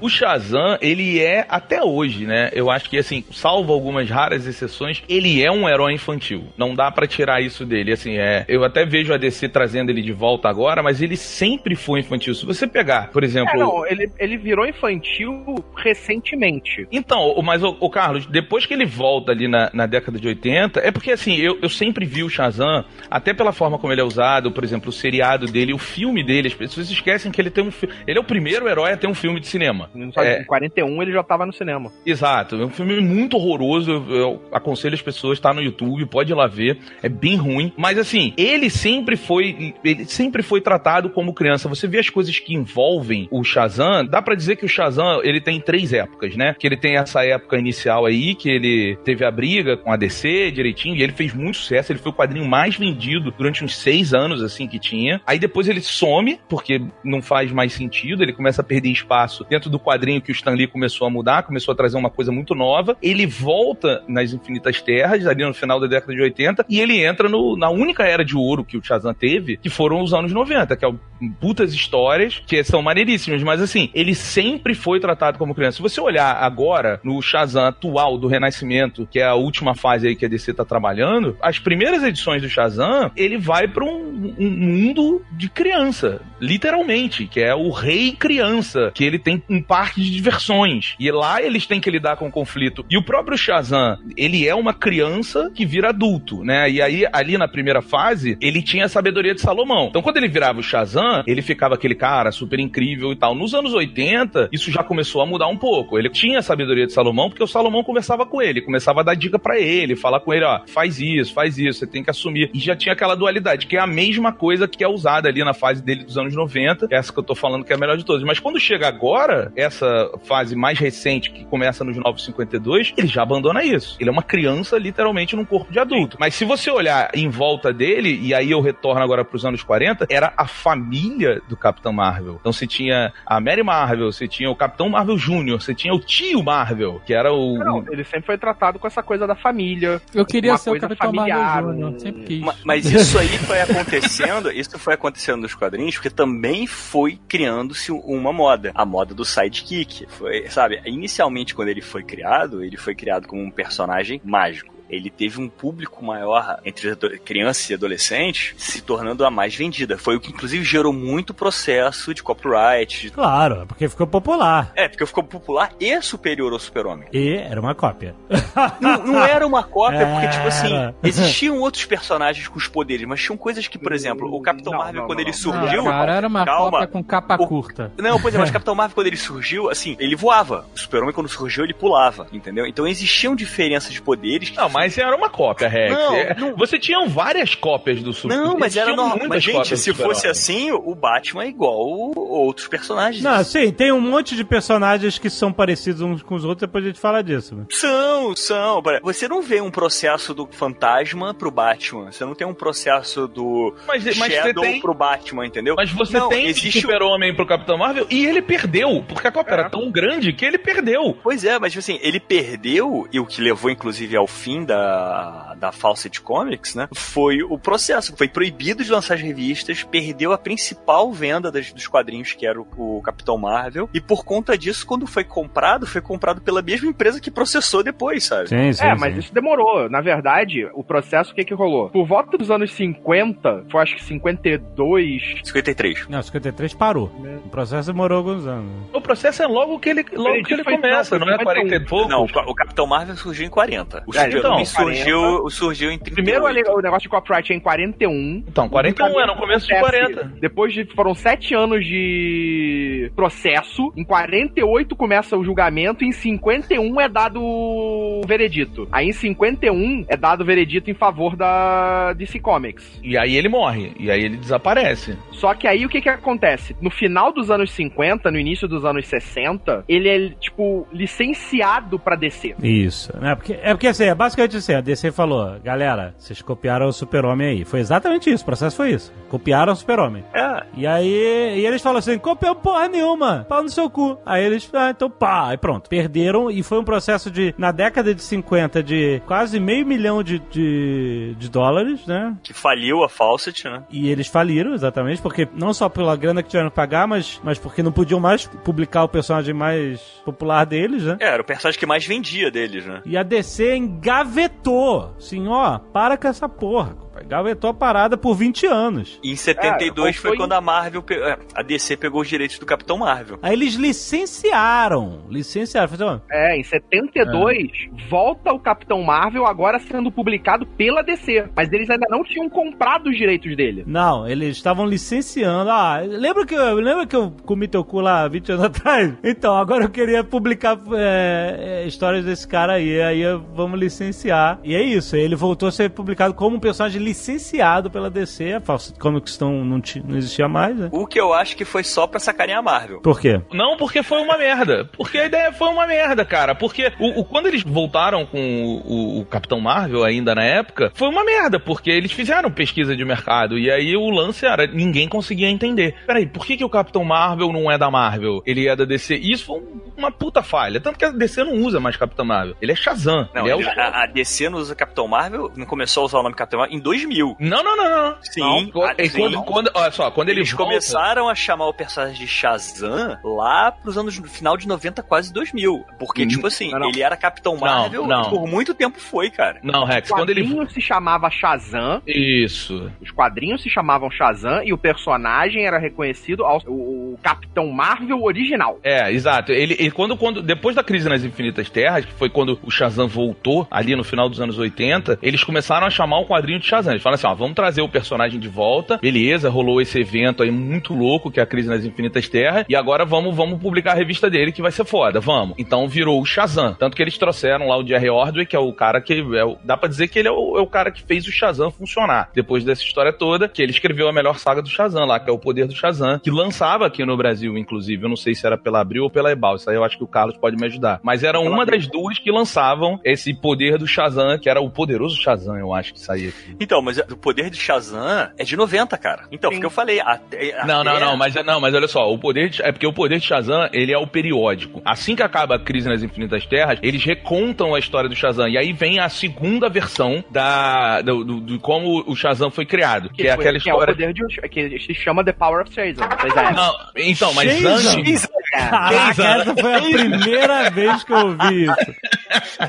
O Shazam, ele é, até hoje, né? Eu acho que, assim, salvo algumas raras exceções, ele é um herói infantil. Não dá pra tirar isso dele. Assim, é. Eu até vejo a DC trazendo ele de volta agora, mas ele sempre foi infantil. Se você pegar, por exemplo. É, não, ele, ele virou infantil recentemente. Então, mas o, Carlos, depois que ele volta ali na, na década de 80, é porque assim, eu, eu sempre vi o Shazam, até pela forma como ele é usado, por exemplo, o seriado dele, o filme dele, as pessoas esquecem que ele tem um. Ele é o primeiro herói a ter um filme de cinema. Só É. Em 41 ele já tava no cinema. Exato, é um filme muito horroroso. Eu, eu aconselho as pessoas, tá no YouTube, pode ir lá ver. É bem ruim. Mas assim, ele sempre foi. Ele sempre foi tratado como criança. Você vê as coisas que envolvem o Shazam, dá pra dizer que o Shazam ele tem três épocas, né? Que ele tem essa época inicial aí, que ele teve a briga com a DC direitinho, e ele fez muito sucesso. Ele foi o quadrinho mais vendido durante uns seis anos, assim, que tinha. Aí depois ele some, porque não faz mais sentido, ele começa a perder espaço dentro do quadrinho que o Stan Lee começou a mudar, começou a trazer uma coisa muito nova. Ele volta nas Infinitas Terras, ali no final da década de 80, e ele entra no- na única era de ouro que o Shazam teve, que foram os anos 90, que é o- putas histórias, que são maneiríssimas, mas assim, ele sempre foi tratado como criança. Se você olhar agora no Shazam atual do Renascimento, que é a última fase aí que a DC tá trabalhando, as primeiras edições do Shazam, ele vai para um, um mundo de criança, literalmente, que é o rei criança, que ele tem um parque de diversões. E lá eles têm que lidar com o conflito. E o próprio Shazam, ele é uma criança que vira adulto, né? E aí, ali na primeira fase, ele tinha a sabedoria de Salomão. Então, quando ele virava o Shazam, ele ficava aquele cara super incrível e tal. Nos anos 80, isso já começou a mudar um pouco. Ele tinha a sabedoria de Salomão, porque o Salomão conversava com ele, começava a dar dica pra ele, falar com ele, ó, faz isso, faz isso, você tem que assumir. E já tinha aquela dualidade, que é a mesma coisa que é usada ali na fase dele dos anos 90, essa que eu tô falando que é a melhor de todas. Mas quando chega agora, essa fase mais recente, que começa nos 952, ele já abandona isso. Ele é uma criança, literalmente, num corpo de adulto. Mas se você olhar em volta dele, e aí eu retorno agora pros anos 40, era a família do Capitão Marvel. Então você tinha a Mary Marvel, você tinha o Capitão Marvel Jr., você tinha o tio Marvel, que era o. Não, ele sempre foi tratado com essa coisa da família. Eu queria uma ser o coisa Capitão familiar, Marvel Jr., sempre quis. Ma- Mas isso aí foi acontecendo, isso foi acontecendo nos quadrinhos, porque também foi criando-se uma moda, a moda do sidekick. Foi, sabe, inicialmente quando ele foi criado, ele foi criado como um personagem mágico. Ele teve um público maior entre crianças e adolescentes, se tornando a mais vendida. Foi o que, inclusive, gerou muito processo de copyright. Claro, é porque ficou popular. É, porque ficou popular e superior ao Super-Homem. E era uma cópia. Não, não era uma cópia, porque, tipo assim, Era. existiam outros personagens com os poderes, mas tinham coisas que, por exemplo, o Capitão Não, Marvel, não, quando não, ele não. surgiu. Não, cara, era uma calma. cópia com capa O- curta. Não, pois é, mas Capitão Marvel, quando ele surgiu, assim, ele voava. O Super-Homem, quando surgiu, ele pulava, entendeu? Então existiam diferenças de poderes. Não, mas era uma cópia, Rex. Não, É, não- Você tinha várias cópias do Super Não, mas era normal. Mas, gente, se fosse assim, o Batman é igual outros personagens. Não, sim, tem um monte de personagens que são parecidos uns com os outros, depois a gente fala disso. São, são. Você não vê um processo do fantasma pro Batman. Você não tem um processo do Mas, mas você Shadow tem. pro Batman, entendeu? Mas você Não, tem existe o- Super-Homem pro Capitão Marvel e ele perdeu, porque a cópia era tão grande que ele perdeu. Pois é, mas tipo assim, ele perdeu, e o que levou inclusive ao fim da, da Fawcett Comics, né? Foi o processo. Foi proibido de lançar as revistas, perdeu a principal venda das- dos quadrinhos, que era o, o Capitão Marvel, e por conta disso, quando foi comprado, foi comprado pela mesma empresa que processou depois, sabe? Sim, sim. É, mas isso demorou. Na verdade, o processo, o que que rolou? Por volta dos anos 50, foi acho que 52... 53. Não, 53 parou. O processo demorou alguns anos. O processo é logo que ele, logo que ele começa, não, não, é 40 e pouco? Não, o, Capitão Marvel surgiu em 40. O É, Super-Homem então, surgiu, surgiu em 38. Primeiro ali, o negócio de copyright é em 41. Então, 41 é no começo de Acontece, 40. Depois de. Foram sete anos de processo. Em 48 começa o julgamento. Em 51 é dado o veredito. Aí em 51 é dado o veredito em favor da DC Comics. E aí ele morre, e aí ele desaparece. Só que aí o que que acontece? No final dos anos 50, no início dos anos 60, ele é, tipo, licenciado pra DC. Isso. É porque, é porque assim, é basicamente assim, a DC falou, galera, vocês copiaram o Super-Homem aí. Foi exatamente isso, o processo foi isso. Copiaram o Super-Homem. É, E aí, e eles falam assim, copiou porra nenhuma. Pau no seu cu. Aí eles, ah, então pá, aí pronto. Perderam e foi um processo de, na década de 50, de quase meio milhão de, de, de dólares, né? Que faliu a Fawcett, né? E eles faliram, exatamente, porque não só pela grana que tiveram que pagar, mas, mas porque não podiam mais publicar o personagem mais popular deles, né? É, era o personagem que mais vendia deles, né? E a DC engavetou. Assim, ó, para com essa porra. Compadre. Gavetou a parada por 20 anos. E em 72 É, foi foi- quando a Marvel, pe- é, a DC pegou os direitos do Capitão Marvel. Aí eles licenciaram. Licenciaram. Ó, É, em 72, volta o Capitão Marvel agora sendo publicado pela DC. Mas eles ainda não tinham comprado os direitos dele. Não, eles estavam licenciando. Ah, lembra que, eu, lembra que eu comi teu cu lá 20 anos atrás? Então, agora eu queria publicar é, é, histórias desse cara aí. Aí eu- vamos licenciar. E é isso. Ele voltou a ser publicado como um personagem licenciado pela DC. A Fawcett Comics não, não, não existia mais, né? O que eu acho que foi só pra sacanear a Marvel. Por quê? Não, porque foi uma merda. Porque a ideia foi uma merda, cara. Porque o, o- quando eles voltaram com o, o- Capitão Marvel ainda na época, foi uma merda, porque eles fizeram pesquisa de mercado. E aí o lance era, ninguém conseguia entender. Peraí, por que, que o Capitão Marvel não é da Marvel? Ele é da DC. E isso foi um- uma puta falha. Tanto que a DC não usa mais Capitão Marvel. Ele é Shazam. Não, ele é o... a, a DC não usa Capitão Marvel, não começou a usar o nome Capitão Marvel em 2000. Não, não, não, não. Sim, Não, ah, e sim. quando, quando- olha só, quando ele Eles volta- começaram a chamar o personagem de Shazam lá pros anos no final de 90, quase 2000. Porque, Hum, tipo assim, não, não. ele era Capitão Marvel não. e por muito tempo foi, cara. Não, Rex, O quando ele. quadrinho se chamava Shazam. Isso. Os quadrinhos se chamavam Shazam e o personagem era reconhecido ao o, o Capitão Marvel original. É, exato. Ele, ele- quando, quando, depois da crise nas Infinitas Terras, que foi quando o Shazam voltou, ali no final dos anos 80, eles começaram a chamar o quadrinho de Shazam. Eles falaram assim: ó, vamos trazer o personagem de volta. Beleza, rolou esse evento aí muito louco, que é a crise nas Infinitas Terras, e agora vamos, vamos publicar a revista dele, que vai ser foda, vamos. Então virou o Shazam. Tanto que eles trouxeram lá o Jerry Ordway, que é o cara que. É o- dá pra dizer que ele é o, é o cara que fez o Shazam funcionar. Depois dessa história toda, que ele escreveu a melhor saga do Shazam lá, que é o Poder do Shazam, que lançava aqui no Brasil, inclusive. Eu não sei se era pela Abril ou pela Ebal. Isso aí eu acho que o Carlos pode me ajudar. Mas era uma das duas que lançavam esse poder do Shazam, que era o poderoso Shazam, eu acho que saía aqui. Então, mas o poder de Shazam é de 90, cara. Então, Sim. porque eu falei, até, Não, não, até- não, mas não, mas olha só, o poder de- é porque o poder de Shazam, ele é o periódico. Assim que acaba a crise nas Infinitas Terras, eles recontam a história do Shazam e aí vem a segunda versão da do, do- do como o Shazam foi criado, que, é foi- aquela que é o história poder de, que se chama The Power of Shazam. Pois é. Não, então, mas Shazam? antes Caraca, essa foi a primeira vez que eu ouvi isso.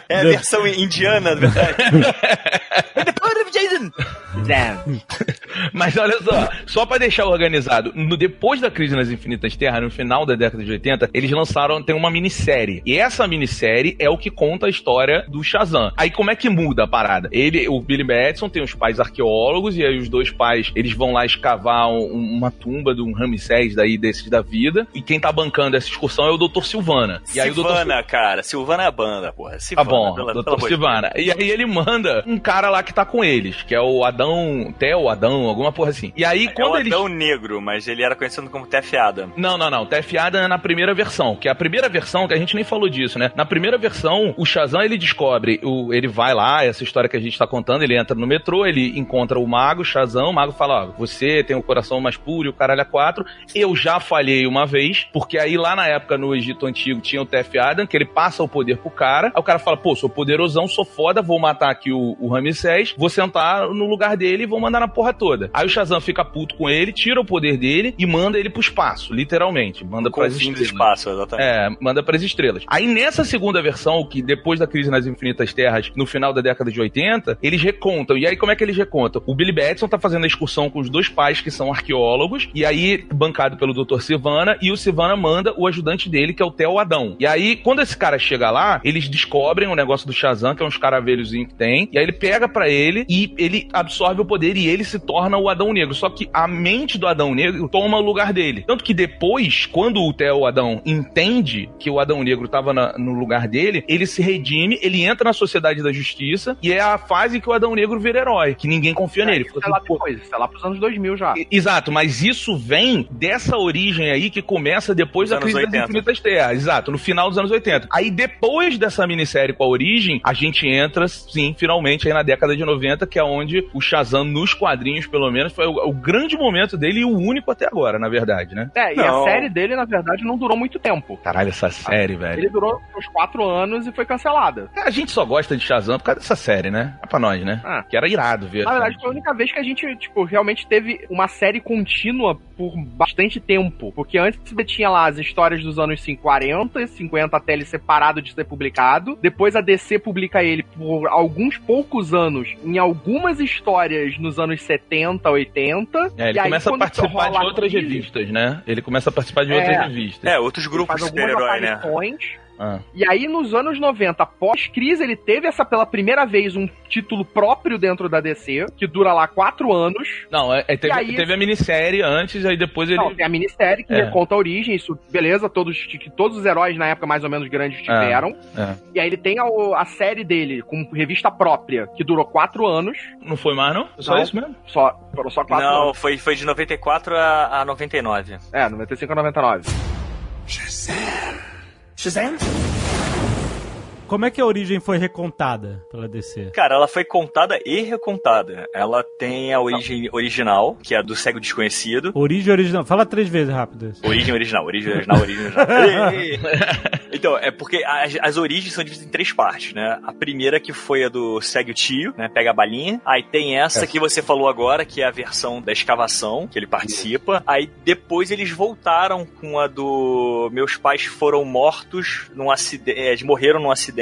É a versão indiana, na verdade. Jason! Mas olha só, só pra deixar organizado, no, depois da crise nas Infinitas Terras, no final da década de 80, eles lançaram tem uma minissérie. E essa minissérie é o que conta a história do Shazam. Aí como é que muda a parada? Ele, o Billy Batson tem os pais arqueólogos e aí os dois pais, eles vão lá escavar um- uma tumba de um Ramsés daí desses da vida. E quem tá bancando essa excursão é o Dr. Silvana. E aí o Dr. Silvana, cara. Silvana é a banda, porra. Tá Silvana, bom, pela- Dr. de Silvana. E aí ele manda um cara lá que tá com eles, que é o Adão, Theo Adão, alguma porra assim. E aí Deus. quando é o eles... Adão Negro, mas ele era conhecido como Tef Adam. Não, não, não. TF Adam é na primeira versão, que é a primeira versão, que a gente nem falou disso, né? Na primeira versão, o Shazam, ele descobre, o, ele vai lá, essa história que a gente tá contando, ele entra no metrô, ele encontra o mago, Shazam, o mago fala, ó, você tem o coração mais puro e o caralho a quatro, eu já falhei uma vez, porque aí lá na época, no Egito Antigo, tinha o TF Adam, que ele passa o poder pro cara, aí o cara fala, pô, sou poderosão, sou foda, vou matar aqui o, o Ramsés, vou sentar no lugar dele e vou mandar na porra toda. Aí o Shazam fica puto com ele, tira o poder dele e manda ele pro espaço, literalmente. Manda pras fim do estrelas. espaço, exatamente. É, manda pras estrelas. Aí nessa segunda versão, que depois da crise nas Infinitas Terras, no final da década de 80, eles recontam. E aí como é que eles recontam? O Billy Batson tá fazendo a excursão com os dois pais que são arqueólogos, e aí bancado pelo Dr. Silvana, e o Silvana manda o ajudante dele, que é o Theo Adão. E aí, quando esse cara chega lá, eles descobrem o negócio do Shazam, que é uns caravelhozinho que tem, e aí ele pega pra ele e ele absorve o poder e ele se torna o Adão Negro. Só que a mente do Adão Negro toma o lugar dele. Tanto que depois, quando o Theo Adão entende que o Adão Negro tava na- no lugar dele, ele se redime, ele entra na Sociedade da Justiça e é a fase que o Adão Negro vira herói, que ninguém confia nele. Isso é lá depois, isso é lá pros anos 2000 já. E- Exato, mas isso vem dessa origem aí que começa depois da crise 80. das Infinitas Terras. Exato, no final dos anos 80. Aí depois dessa minissérie com a origem, a gente entra, sim, finalmente aí na década de 90, que é onde o Shazam, nos quadrinhos, pelo menos, foi o, o grande momento dele e o único até agora, na verdade, né? É, e Não. a série dele, na verdade, não durou muito tempo. Caralho, essa série, velho. Ele durou uns quatro anos e foi cancelada. A gente só gosta de Shazam por causa dessa série, né? É pra nós, né? Ah. Que era irado ver. Na verdade, foi a única vez que a gente, tipo, realmente teve uma série contínua por bastante tempo. Porque antes você tinha lá as histórias dos anos 40, 50 até ele ser parado de ser publicado. Depois a DC publica ele por alguns poucos anos em algumas histórias nos anos 70, 80. É, ele e aí, começa a participar de outras revistas, né? Ele começa a participar de É. outras revistas. É, outros grupos de super-herói, né? Ah. E aí, nos anos 90, pós-crise, ele teve essa pela primeira vez um título próprio dentro da DC, que dura lá quatro anos. Não, é, é, teve, aí- teve a minissérie antes, aí depois ele. Não, tem a minissérie que É. conta a origem, isso, beleza, todos, que todos os heróis na época mais ou menos grandes tiveram. É. E aí ele tem a, a série dele com revista própria, que durou quatro anos. Não foi mais, não? Só Não. isso mesmo? Só, foram só quatro Não, anos. foi, foi de 94 a, a 99. É, 95 a 99. Shazam? Como é que a origem foi recontada pela DC? Cara, ela foi contada e recontada. Ela tem a origem original, que é a do Cego Desconhecido. Origem original. Fala três vezes rápido. Origem original, origem original, origem original. Então, é porque as, as origens são divididas em três partes, né? A primeira que foi a do Segue o Tio, né? Pega a balinha. Aí tem essa que você falou agora, que é a versão da escavação, que ele participa. Aí depois eles voltaram com a do Meus Pais Foram Mortos num acidente. Eles morreram num acidente.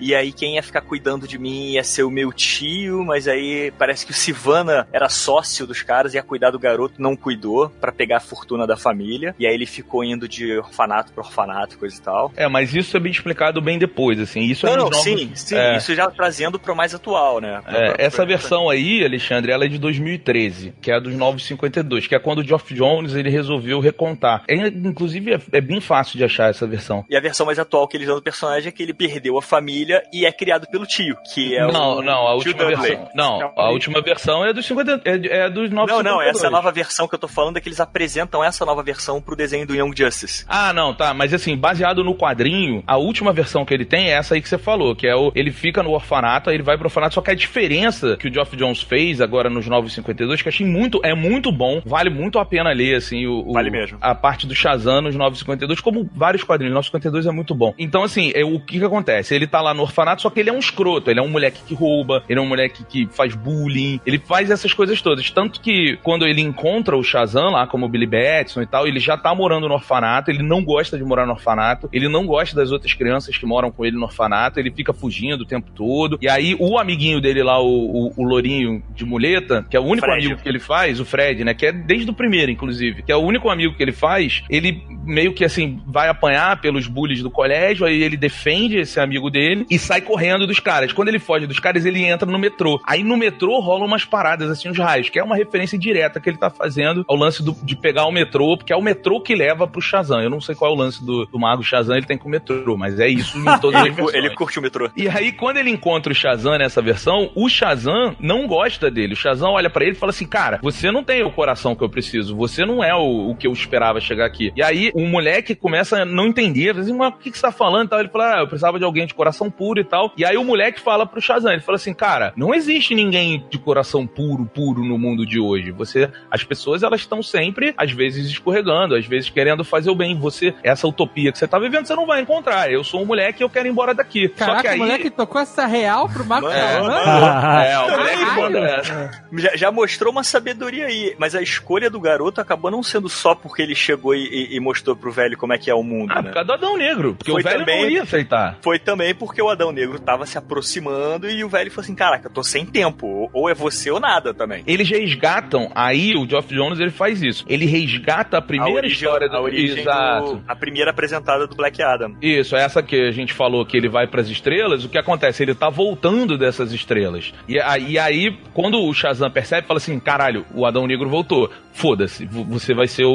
E aí quem ia ficar cuidando de mim ia ser o meu tio, mas aí parece que o Sivana era sócio dos caras, ia cuidar do garoto, não cuidou pra pegar a fortuna da família. E aí ele ficou indo de orfanato pra orfanato, coisa e tal. É, mas isso é bem explicado bem depois, assim. Isso é Não, nos não, novos- sim, sim. É. Isso já trazendo pro mais atual, né? Pra- É, pra- essa pra- versão aí, Alexandre, ela é de 2013, que é a dos 952, que é quando o Geoff Jones ele resolveu recontar. É, inclusive, é, é bem fácil de achar essa versão. E a versão mais atual que eles dão do personagem é que ele perdeu a família e é criado pelo tio, que é não, o. não, a última versão. Não, a última versão é dos 50. É, é dos Não, 952. não, essa nova versão que eu tô falando é que eles apresentam essa nova versão pro desenho do Young Justice. Ah, não, tá. Mas assim, baseado no quadrinho, a última versão que ele tem é essa aí que você falou, que é o. Ele fica no orfanato, aí ele vai pro orfanato, só que a diferença que o Geoff Jones fez agora nos 952, que eu achei muito. É muito bom, vale muito a pena ler, assim, o. o- Vale mesmo. A parte do Shazam nos 952, como vários quadrinhos. 952 é muito bom. Então, assim, é, o que que acontece? Ele tá lá no orfanato, só que ele é um escroto, ele é um moleque que rouba, ele é um moleque que faz bullying, ele faz essas coisas todas. Tanto que quando ele encontra o Shazam lá, como o Billy Batson e tal, ele já tá morando no orfanato, ele não gosta de morar no orfanato, ele não gosta das outras crianças que moram com ele no orfanato, ele fica fugindo o tempo todo. E aí o amiguinho dele lá, o, o, o Lourinho de muleta, que é o único Fred. amigo que ele faz, o Fred, né, que é desde o primeiro, inclusive, que é o único amigo que ele faz, ele meio que assim, vai apanhar pelos bullies do colégio, aí ele defende esse amigo dele e sai correndo dos caras. Quando ele foge dos caras, ele entra no metrô. Aí no metrô rolam umas paradas, assim, uns raios, que é uma referência direta que ele tá fazendo ao lance do- de pegar o metrô, porque é o metrô que leva pro Shazam. Eu não sei qual é o lance do, do Mago Shazam, ele tem com o metrô, mas é isso em todas as Ele, versões. ele curte o metrô. E aí, quando ele encontra o Shazam nessa versão, o Shazam não gosta dele. O Shazam olha pra ele e fala assim: Cara, você não tem o coração que eu preciso, você não é o, o que eu esperava chegar aqui. E aí, o moleque começa a não entender, assim, mas o que, que você tá falando? e Tal. Ele fala: Ah, eu precisava de alguém de coração puro e tal. E aí, o moleque fala pro Shazam: Ele fala assim, cara, não existe ninguém de coração puro, puro no mundo de hoje. Você, as pessoas, elas estão sempre, às vezes, escorregando, às vezes querendo fazer o bem. Você, essa utopia que você tá vivendo, você não vai encontrar. Eu sou um moleque e eu quero ir embora daqui. Só Caraca, que aí. o moleque tocou essa real pro Marco Mano? É, o moleque Caralho. manda essa. Já, já mostrou uma sabedoria aí, mas a escolha do garoto acabou não sendo só porque ele chegou e, e- e mostrou pro velho como é que é o mundo, Ah, né? por causa do Adão Negro, porque Foi o velho também- não ia aceitar. Foi também porque o Adão Negro tava se aproximando e o velho falou assim: Caraca, eu tô sem tempo. Ou- é você ou nada também. Eles resgatam, aí o Geoff Jones ele faz isso. Ele resgata a primeira a origem, história do a origem Exato. do, a primeira apresentada do Black Adam. Isso, essa que a gente falou que ele vai pras estrelas, o que acontece? Ele tá voltando dessas estrelas. E, aí- e aí, quando o Shazam percebe, fala assim: caralho, o Adão Negro voltou. Foda-se, vo- você vai ser o,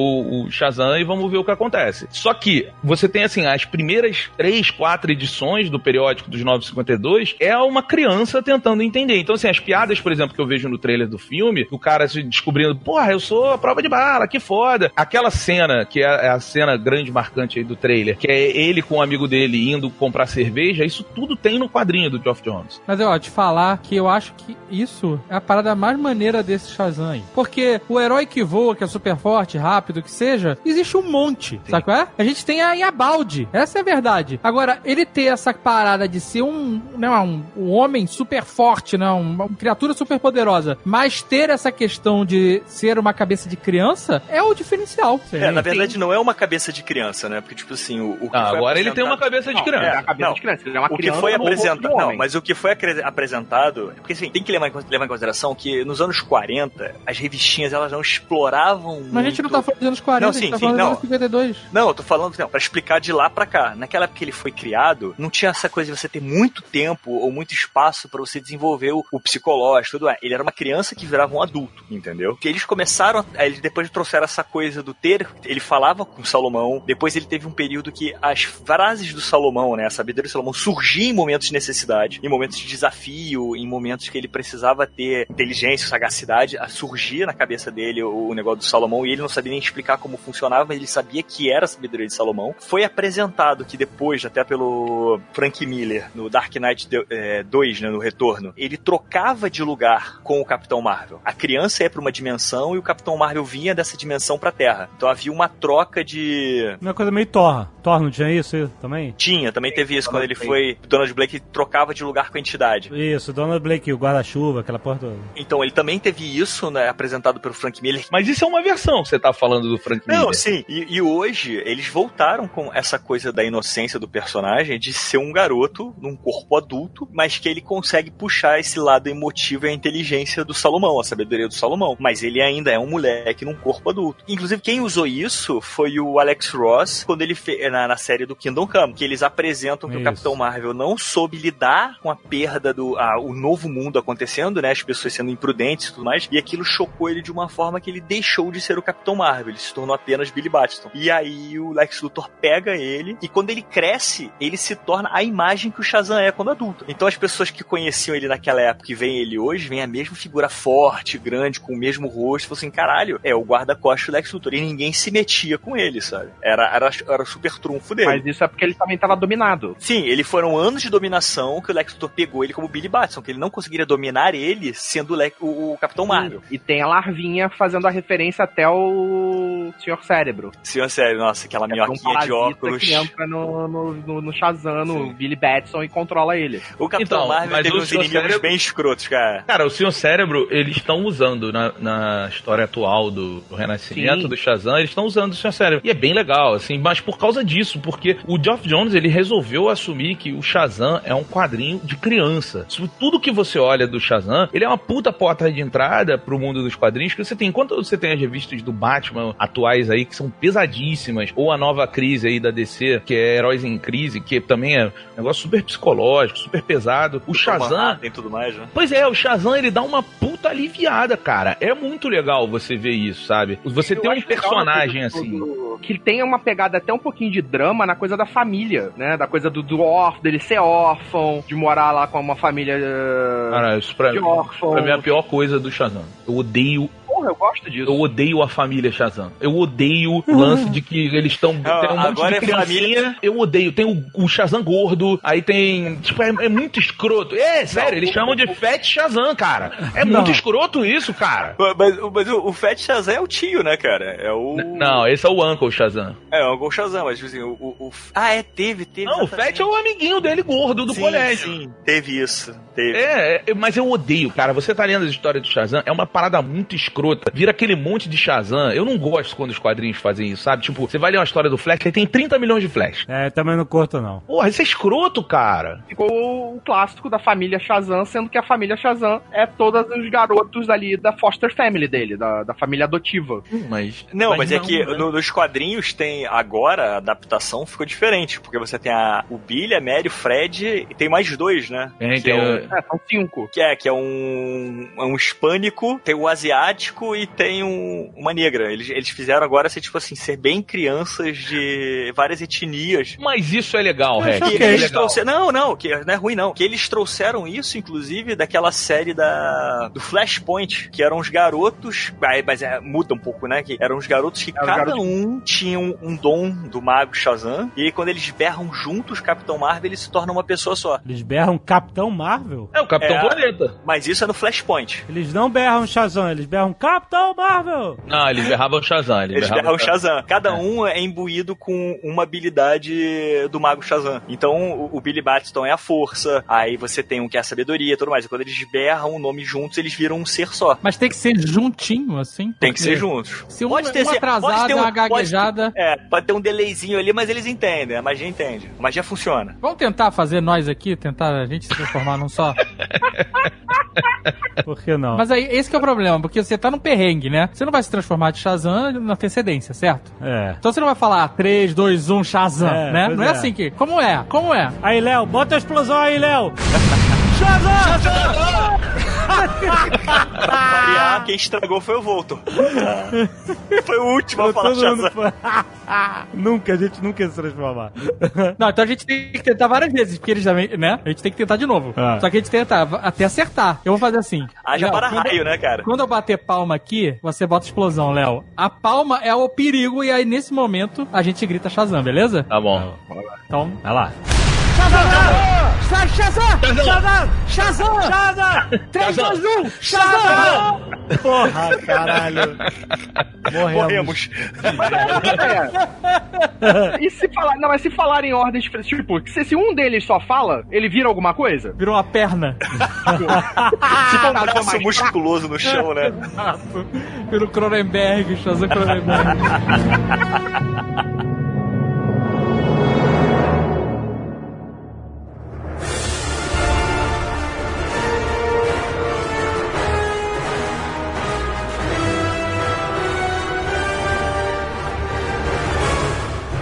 o Shazam e vamos ver o que acontece. Só que você tem assim, as primeiras três, quatro edições do periódico dos 952 é uma criança tentando entender. Então, assim, as piadas, por exemplo, que eu vejo no trailer do filme, o cara se descobrindo, porra, eu sou a prova de bala, que foda. Aquela cena, que é a cena grande marcante aí do trailer, que é ele com um amigo dele indo comprar cerveja, isso tudo tem no quadrinho do Geoff Jones. Mas ó, te falar que eu acho que isso é a parada mais maneira desse Shazam aí. Porque o herói que voa, que é super forte, rápido, que seja, existe um monte, sabe qual é? A gente tem a Yabaldi, essa é a verdade. Agora, ele ter essa parada de ser um, né, um, um homem super forte, né, uma, uma criatura super poderosa, mas ter essa questão de ser uma cabeça de criança é o diferencial. É, na verdade não é uma cabeça de criança, né? Porque, tipo assim, o, o que Ah, foi agora ele tem uma apresentado- cabeça de Não, criança. É a cabeça Não, de criança. Ele é uma o que criança foi de um apresentado. Não, mas o que foi apresentado. Porque assim, tem que levar em, levar em consideração que nos anos 40, as revistinhas elas não exploravam. Mas a gente não tá muito- falando dos anos 40, Não, a gente sim, tá sim, falando dos não. anos 52. Não, eu tô falando, não, pra explicar de lá pra cá. Naquela época que ele foi criado, não tinha essa coisa de você ter muito tempo ou muito espaço pra você desenvolver o, o psicológico, tudo. é. Ele era uma criança que virava um adulto, entendeu? Porque eles começaram, eles depois trouxeram essa coisa do ter, ele falava com Salomão, depois ele teve um período que as frases do Salomão, né, a sabedoria do Salomão surgia em momentos de necessidade, em momentos de desafio, em momentos que ele precisava ter inteligência, sagacidade, surgia na cabeça dele o, o negócio do Salomão e ele não sabia nem explicar como funcionava, mas ele sabia que era a sabedoria de Salomão. Foi apresentado que depois, até pelo Frank Miller, no Dark Knight 2, né, no Retorno, ele trocava de lugar com o Capitão Marvel. A criança ia pra uma dimensão e o Capitão Marvel vinha dessa dimensão pra Terra. Então havia uma troca de Uma coisa meio Thor. Thor não tinha isso também? tinha, também teve isso quando ele foi. Donald Blake trocava de lugar com a entidade. Isso, Donald Blake, o guarda-chuva, aquela porra toda. Então ele também teve isso, né, apresentado pelo Frank Miller. Mas isso é uma versão que você tá falando do Frank Miller. Não, sim. E, e hoje eles voltaram com essa coisa da inocência do personagem de ser um garoto num corpo adulto, mas que ele consegue puxar esse lado emotivo e a inteligência do Salomão, a sabedoria do Salomão. Mas ele ainda é um moleque num corpo adulto. Inclusive, quem usou isso foi o Alex Ross, quando ele fez na, na série do Kingdom Come, que eles apresentam que Isso. o Capitão Marvel não soube lidar com a perda do a- o novo mundo acontecendo, né? As pessoas sendo imprudentes e tudo mais, e aquilo chocou ele de uma forma que ele deixou de ser o Capitão Marvel, ele se tornou apenas Billy Batson. E aí o Lex Luthor pega ele e quando ele cresce, ele se torna a imagem que o Shazam é quando adulto. Então as pessoas que conheciam ele naquela época e veem ele hoje, veem a mesma figura forte, grande, com o mesmo rosto, assim, caralho, é o guarda-costas do Lex Luthor. E ninguém se metia com ele, sabe? Era, era, era o super trunfo dele. Mas isso é porque ele também tava dominado. Sim, ele foram anos de dominação que o Lex Luthor pegou ele como Billy Batson, que ele não conseguiria dominar ele sendo o, Lex- o- o Capitão Marvel. E tem a larvinha fazendo a referência até o Senhor Cérebro. Senhor sério, nossa, aquela É um minhoquinha de parasita óculos. que entra no, no, no, no Shazam, no Billy Batson e controla ele. O Capitão Então, Marvel mas teve o uns inimigos Cérebro- bem escrotos, cara. Cara, o Senhor Cérebro, eles estão usando na, na história atual do, do Renascimento, Sim. do Shazam, eles estão usando o Senhor Cérebro. E é bem legal, assim, mas por causa disso, porque o Geoff Jones, ele resolveu assumir que o Shazam é um quadrinho de criança. Tudo que você olha do Shazam, ele é uma puta porta de entrada pro mundo dos quadrinhos que você tem. Enquanto você tem as revistas do Batman atuais aí, que são pesadíssimas, ou a nova crise aí da DC, que é Heróis em Crise, que também é negócio super psicológico, super pesado. O Shazam, Tem tudo mais, né? Pois é, o Shazam ele dá uma puta aliviada, cara. É muito legal você ver isso, sabe? Você Eu tem um personagem assim. do- Que tem uma pegada até um pouquinho de drama na coisa da família, né? Da coisa do, do órfão, dele ser órfão, de morar lá com uma família Cara, isso pra, de órfão. pra mim é a pior coisa do Shazam. Eu odeio, Porra, eu gosto disso. eu odeio a família Shazam. Eu odeio o lance de que eles estão. Tem um monte agora de é criancinha. família- Eu odeio. Tem o, o Shazam gordo, aí tem. Tipo, é, é muito escroto. É, sério, eles chamam de Fat Shazam, cara. É muito escroto isso, cara. Mas, mas o, o Fat Shazam é o tio, né, cara? É o. Não, esse é o Uncle Shazam. É, o Gol Shazam, mas tipo assim, o, o, o- Ah, é, teve, teve. Não, o Fat é o amiguinho dele gordo do sim, colégio. Sim, teve isso. Teve. É, é, mas eu odeio, cara. Você tá lendo as histórias do Shazam, é uma parada muito escrota. Vira aquele monte de Shazam. Eu não gosto quando os quadrinhos fazem isso, sabe? Tipo, você vai ler uma história do Flash, aí tem 30 milhões de Flash. É, também não curto, não. Porra, isso é escroto, cara. Ficou o clássico da família Shazam, sendo que a família Shazam é todos os garotos ali da foster family dele, da, da família adotiva. Hum, Mas. Não, mas, é que né? no- nos quadrinhos tem. Agora a adaptação ficou diferente, porque você tem a, o Billy, a Mary, o Fred e tem mais dois, né? Que é o- o- É, são cinco. Que é, que é um, é um hispânico, tem o asiático e tem um- uma negra. Eles, eles fizeram agora ser, tipo assim, ser bem crianças de várias etnias. Mas isso é legal, Isso é legal. trouxeram. Não, não, que não é ruim, não. Que eles trouxeram isso, inclusive, daquela série da do Flashpoint, que eram os garotos. Mas é, muda um pouco, né? Que eram os garotos que É, cada garotos- um tinha um, um dom do mago Shazam. E aí, quando eles berram juntos Capitão Marvel, eles se tornam uma pessoa só. Eles berram Capitão Marvel? É o Capitão É. Planeta. Mas isso é no Flashpoint. Eles não berram Shazam, eles berram Capitão Marvel! Não, eles berravam o Shazam. Eles, Eles berravam berram o Shazam. Cada um é imbuído com uma habilidade do mago Shazam. Então, o, o Billy Batson é a força, aí você tem um que é a sabedoria e tudo mais. E quando eles berram o nome juntos, eles viram um ser só. Mas tem que ser juntinho, assim? Tem que ser juntos. Se um, Pode ter um ser- atrasado, pode ter um- uma pode ter- gaguejada... É, pode ter um delayzinho ali, mas eles entendem. A magia entende. A magia funciona. Vamos tentar fazer nós aqui, tentar a gente se transformar num só? Por que não? Mas aí, esse que é o problema, porque você tá num perrengue, né? Você não vai se transformar de Shazam na antecedência, certo? É. Então você não vai falar 3, 2, 1, Shazam, É, né? Não é, é. assim que... Como é? Como é? Aí, Léo, bota a explosão aí, Léo! Shazam! Pra variar, quem estragou foi o Voltor. foi o último a falar Shazam. nunca, a gente nunca ia se transformar. Não, então a gente tem que tentar várias vezes, porque eles também, né? A gente tem que tentar de novo. Ah. Só que a gente tenta até acertar. Eu vou fazer assim. Haja Léo, para quando- raio, né, cara? Quando eu bater palma aqui, você bota explosão, Léo. A palma é o perigo e aí nesse momento a gente grita Shazam, beleza? Tá bom. Então, Vai lá. Shazam! Shazam! Shazam! Shazam! Shazam! 3, 2, 1! Shazam! Porra, caralho. Morremos. Morremos. E se falar. Não, mas se falar em ordem diferente, tipo, se, se um deles só fala, ele vira alguma coisa? Virou uma perna. For um braço musculoso no chão, né? Virou Cronenberg, Shazam Cronenberg.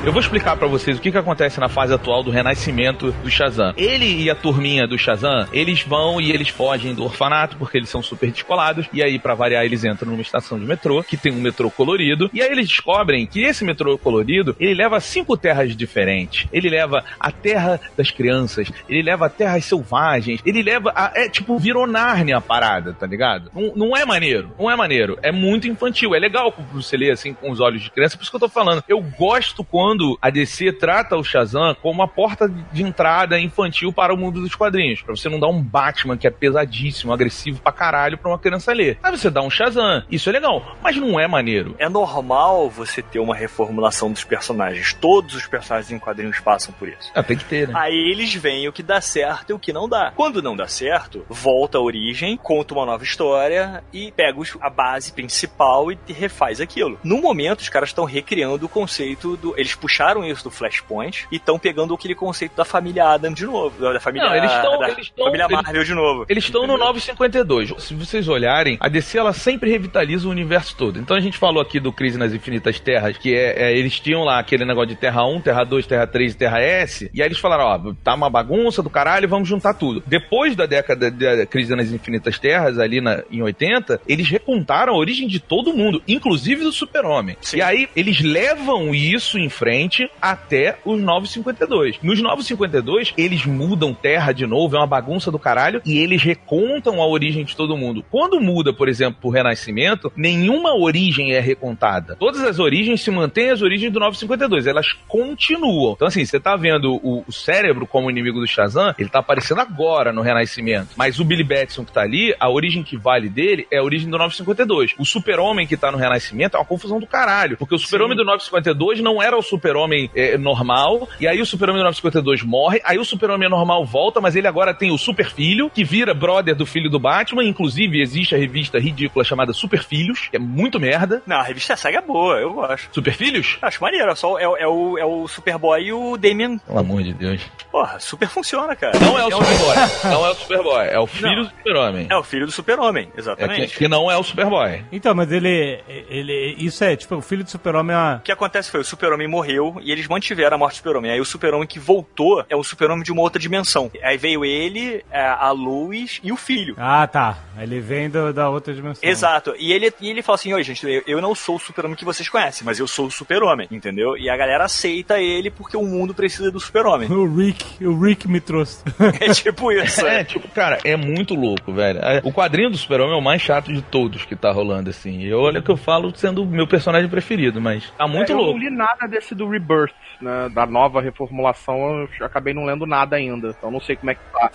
Eu vou explicar pra vocês o que, que acontece na fase atual do renascimento do Shazam. Ele e a turminha do Shazam, eles vão e eles fogem do orfanato porque eles são super descolados. E aí, pra variar, eles entram numa estação de metrô, que tem um metrô colorido. E aí eles descobrem que esse metrô colorido, ele leva cinco terras diferentes. Ele leva a terra das crianças, ele leva a terras selvagens, ele leva a, é tipo, virou Nárnia a parada, tá ligado? Não, não é maneiro, não é maneiro. É muito infantil, é legal você ler assim com os olhos de criança, por isso que eu tô falando. Eu gosto quando a DC trata o Shazam como uma porta de entrada infantil para o mundo dos quadrinhos. Pra você não dar um Batman que é pesadíssimo, agressivo pra caralho pra uma criança ler. Aí você dá um Shazam, isso é legal, mas não é maneiro. É normal você ter uma reformulação dos personagens. Todos os personagens em quadrinhos passam por isso. Ah, tem que ter, né? Aí eles veem o que dá certo e o que não dá. Quando não dá certo, volta à origem, conta uma nova história e pega a base principal e refaz aquilo. No momento, os caras estão recriando o conceito do. Eles puxaram isso do Flashpoint e estão pegando aquele conceito da família Adam de novo. Da família, Não, eles tão- da eles tão- família eles- Marvel de novo. Eles estão no Entendeu? 952. Se vocês olharem, a DC ela sempre revitaliza o universo todo. Então a gente falou aqui do Crise nas Infinitas Terras, que é, é, eles tinham lá aquele negócio de Terra 1, Terra 2, Terra 3 e Terra S. E aí eles falaram: ó, tá uma bagunça do caralho, vamos juntar tudo. Depois da década da Crise nas Infinitas Terras, ali na, em 80, eles recontaram a origem de todo mundo, inclusive do Super-Homem. E aí eles levam isso em frente até os 952. Nos 952, eles mudam Terra de novo, é uma bagunça do caralho, e eles recontam a origem de todo mundo. Quando muda, por exemplo, pro Renascimento, nenhuma origem é recontada. Todas as origens se mantêm as origens do 952, elas continuam. Então, assim, você tá vendo o, o cérebro como inimigo do Shazam, ele tá aparecendo agora no Renascimento. Mas o Billy Batson que tá ali, a origem que vale dele é a origem do 952. O Super-Homem que tá no Renascimento é uma confusão do caralho, porque o Super-Homem do 952 não era o Super-Homem é, normal, e aí o Super-Homem do 952 morre, aí o Super-Homem normal volta, mas ele agora tem o Super Filho, que vira brother do filho do Batman, inclusive existe a revista ridícula chamada Super Filhos, que é muito merda. Não, a revista Saga é boa, eu gosto. Super Filhos? Acho maneiro, é, só, é, é o, é o Superboy e o Damian. Pelo amor de Deus. Porra, super funciona, cara. Não é o Superboy. Não é o Superboy. É o filho Não. do Super-Homem. É o filho do Super-Homem, É exatamente. que, que não é o Superboy. Então, mas ele, ele. Isso é, tipo, o filho do super-homem é uma. O que acontece foi, o Super-Homem morreu morreu e eles mantiveram a morte do super-homem. Aí o super-homem que voltou é o super-homem de uma outra dimensão. Aí veio ele, é, a Luz e o filho. Ah, tá. Ele vem do- da outra dimensão. Exato. E ele, e ele fala assim: Oi, gente, eu, eu não sou o super-homem que vocês conhecem, mas eu sou o super-homem, entendeu? E a galera aceita ele porque o mundo precisa do super-homem. O Rick, o Rick me trouxe. É tipo isso. É, tipo, cara, é muito louco, velho. É, O quadrinho do Super-Homem é o mais chato de todos que tá rolando, assim. E olha que eu falo sendo o meu personagem preferido, mas tá muito É, eu louco. não li nada desse do Rebirth, né? Da nova reformulação, eu acabei não lendo nada ainda. Então não sei como é que tá.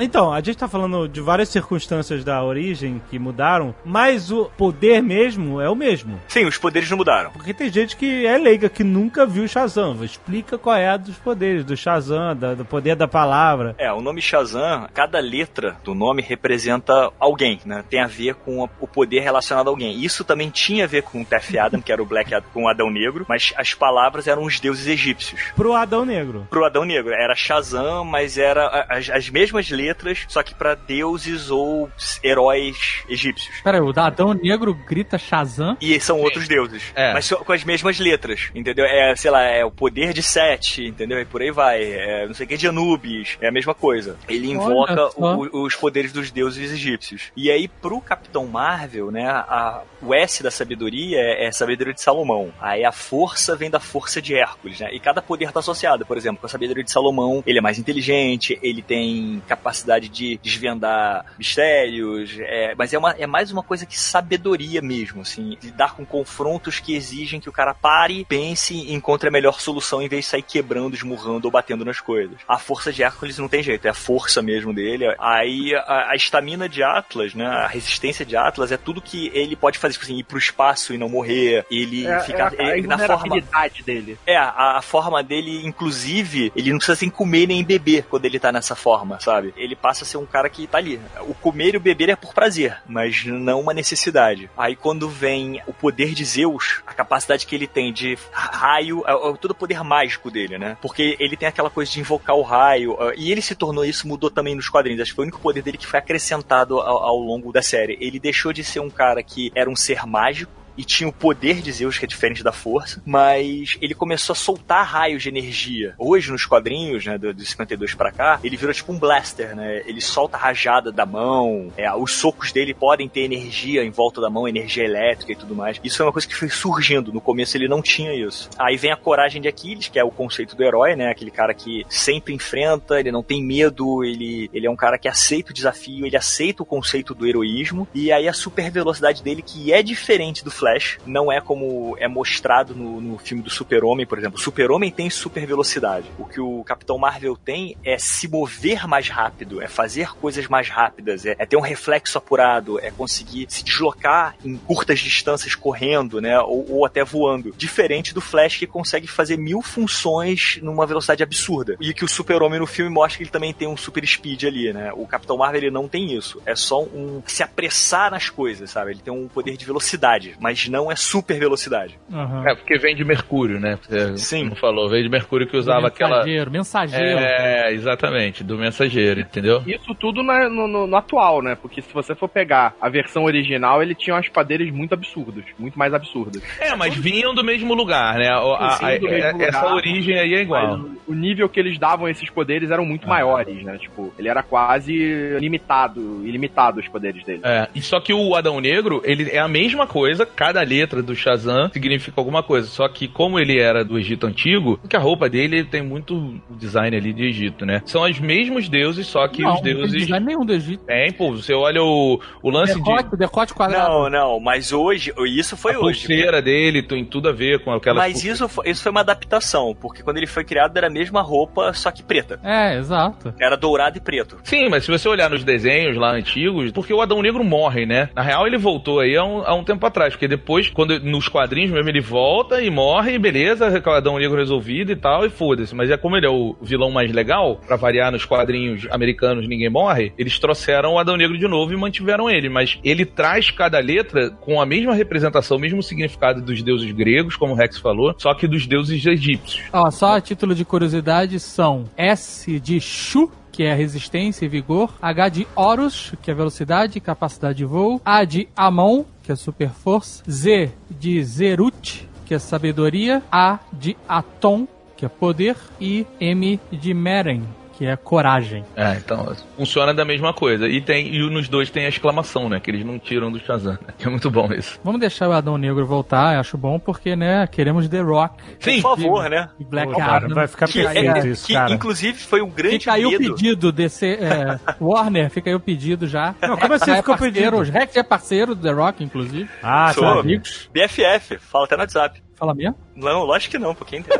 Então, a gente tá falando de várias circunstâncias da origem que mudaram, mas o poder mesmo é o mesmo. Sim, os poderes não mudaram. Porque tem gente que é leiga, que nunca viu Shazam. Explica qual é a dos poderes, do Shazam, da- do poder da palavra. É, o nome Shazam, cada letra do nome representa alguém, né? Tem a ver com a- o poder relacionado a alguém. Isso também tinha a ver com o Tef Adam, que era o Black Adam, com o Adão Negro, mas as palavras eram os deuses egípcios. Pro Adão Negro. Pro Adão Negro, era Shazam, mas era as, as mesmas letras, só que pra deuses ou heróis egípcios. Pera aí, o Adão Negro grita Shazam? E são outros deuses. É. Mas só com as mesmas letras, entendeu? É, sei lá, é o poder de Sete, entendeu? E por aí vai. É, não sei o que de Anubis. É a mesma coisa. Ele invoca o- os poderes dos deuses egípcios. E aí, pro Capitão Marvel, né? A, o S da sabedoria é, é a sabedoria de Salomão. Aí a força vem da força de Hércules, né? E cada poder tá associado. Por exemplo, com a sabedoria de Salomão, ele é mais inteligente, ele tem capacidade de desvendar mistérios, é, mas é, uma, é mais uma coisa que sabedoria mesmo, assim, lidar com confrontos que exigem que o cara pare, pense e encontre a melhor solução em vez de sair quebrando, esmurrando ou batendo nas coisas. A força de Hércules não tem jeito, é a força mesmo dele. Aí a estamina de Atlas, né, a resistência de Atlas é tudo que ele pode fazer, tipo assim, ir pro espaço e não morrer, ele É, ficar é a, a ele- na forma dele. é, a, a forma dele, inclusive, ele não precisa sem comer nem beber quando ele tá nessa forma, sabe? Ele passa a ser um cara que tá ali. O comer e o beber é por prazer, mas não uma necessidade. Aí quando vem o poder de Zeus, a capacidade que ele tem de raio, é, é todo o poder mágico dele, né? Porque ele tem aquela coisa de invocar o raio, é, e ele se tornou isso, mudou também nos quadrinhos. Acho que foi o único poder dele que foi acrescentado ao, ao longo da série. Ele deixou de ser um cara que era um ser mágico e tinha o poder de Zeus, que é diferente da força, mas ele começou a soltar raios de energia. Hoje, nos quadrinhos, né, do, do 52 pra cá, ele virou tipo um blaster, né? Ele solta a rajada da mão, é, os socos dele podem ter energia em volta da mão, energia elétrica e tudo mais. Isso é uma coisa que foi surgindo. No começo ele não tinha isso. Aí vem a coragem de Aquiles, que é o conceito do herói, né? Aquele cara que sempre enfrenta, ele não tem medo, ele, ele é um cara que aceita o desafio, ele aceita o conceito do heroísmo, e aí a super velocidade dele, que é diferente do Flash, não é como é mostrado no, no filme do Super-Homem, por exemplo. O Super-Homem tem super velocidade. O que o Capitão Marvel tem é se mover mais rápido, é fazer coisas mais rápidas, é, é ter um reflexo apurado, é conseguir se deslocar em curtas distâncias correndo, né? Ou, ou até voando. Diferente do Flash que consegue fazer mil funções numa velocidade absurda. E que o Super-Homem no filme mostra que ele também tem um super speed ali, né? O Capitão Marvel ele não tem isso. É só um se apressar nas coisas, sabe? Ele tem um poder de velocidade, mas não é super velocidade. Aham. É, porque vem de Mercúrio, né? Você Sim. Não falou, veio de Mercúrio que usava aquela. Mensageiro, mensageiro. É, exatamente, do mensageiro, entendeu? Isso tudo na- no, no- no atual, né? Porque se você for pegar a versão original, ele tinha umas padeiras muito absurdas. Muito mais absurdas. É, mas vinham do mesmo lugar, né? A- a- a- mesmo essa lugar. origem aí é igual. Mas o nível que eles davam a esses poderes eram muito maiores, né? Tipo, ele era quase limitado, ilimitado os poderes dele. É, e só que o Adão Negro, ele é a mesma coisa, cada letra do Shazam significa alguma coisa. Só que como ele era do Egito Antigo, que a roupa dele tem muito design ali de Egito, né? São os mesmos deuses, só que não, os deuses... Não é nenhum do Egito. Tem, pô, você olha o, o lance de... Decote, decote quadrado. Não, não, mas hoje, isso foi A hoje. pulseira dele tem tudo a ver com aquela. Mas isso foi, isso foi uma adaptação, porque quando ele foi criado era a mesma roupa, só que preta. É, exato. Era dourado e preto. Sim, mas se você olhar nos desenhos lá antigos, porque o Adão Negro morre, né? Na real, ele voltou aí há um, há um tempo atrás, porque depois, quando nos quadrinhos mesmo, ele volta e morre, beleza, com o Adão Negro resolvido e tal, e foda-se. Mas é como ele é o vilão mais legal, pra variar nos quadrinhos americanos ninguém morre, eles trouxeram o Adão Negro de novo e mantiveram ele. Mas ele traz cada letra com a mesma representação, o mesmo significado dos deuses gregos, como o Rex falou, só que dos deuses egípcios. Ó, só a título de curiosidade são S de Shu que é resistência e vigor. H de Horus, que é velocidade e capacidade de voo. A de Amon, que é super força. Z de Zerut, que é sabedoria. A de Atom, que é poder. E M de Meren, que é coragem. É, então, funciona da mesma coisa. E tem e nos dois tem a exclamação, né? Que eles não tiram do Shazam. Né? Que é muito bom isso. Vamos deixar o Adão Negro voltar, eu acho bom, porque, né, queremos The Rock Sim. Por favor, né? e Black Pô, cara, Adam. vai ficar Que, perfeito é- isso, que, cara. inclusive foi um grande Fica aí o pedido desse é, Warner, fica aí o pedido já. Não, como assim é ficou parceiro, pedido? O Rex é parceiro do The Rock, inclusive. Ah, Sou. são Amigos. BFF, fala até no WhatsApp. Fala mesmo? Não, lógico que não, porque.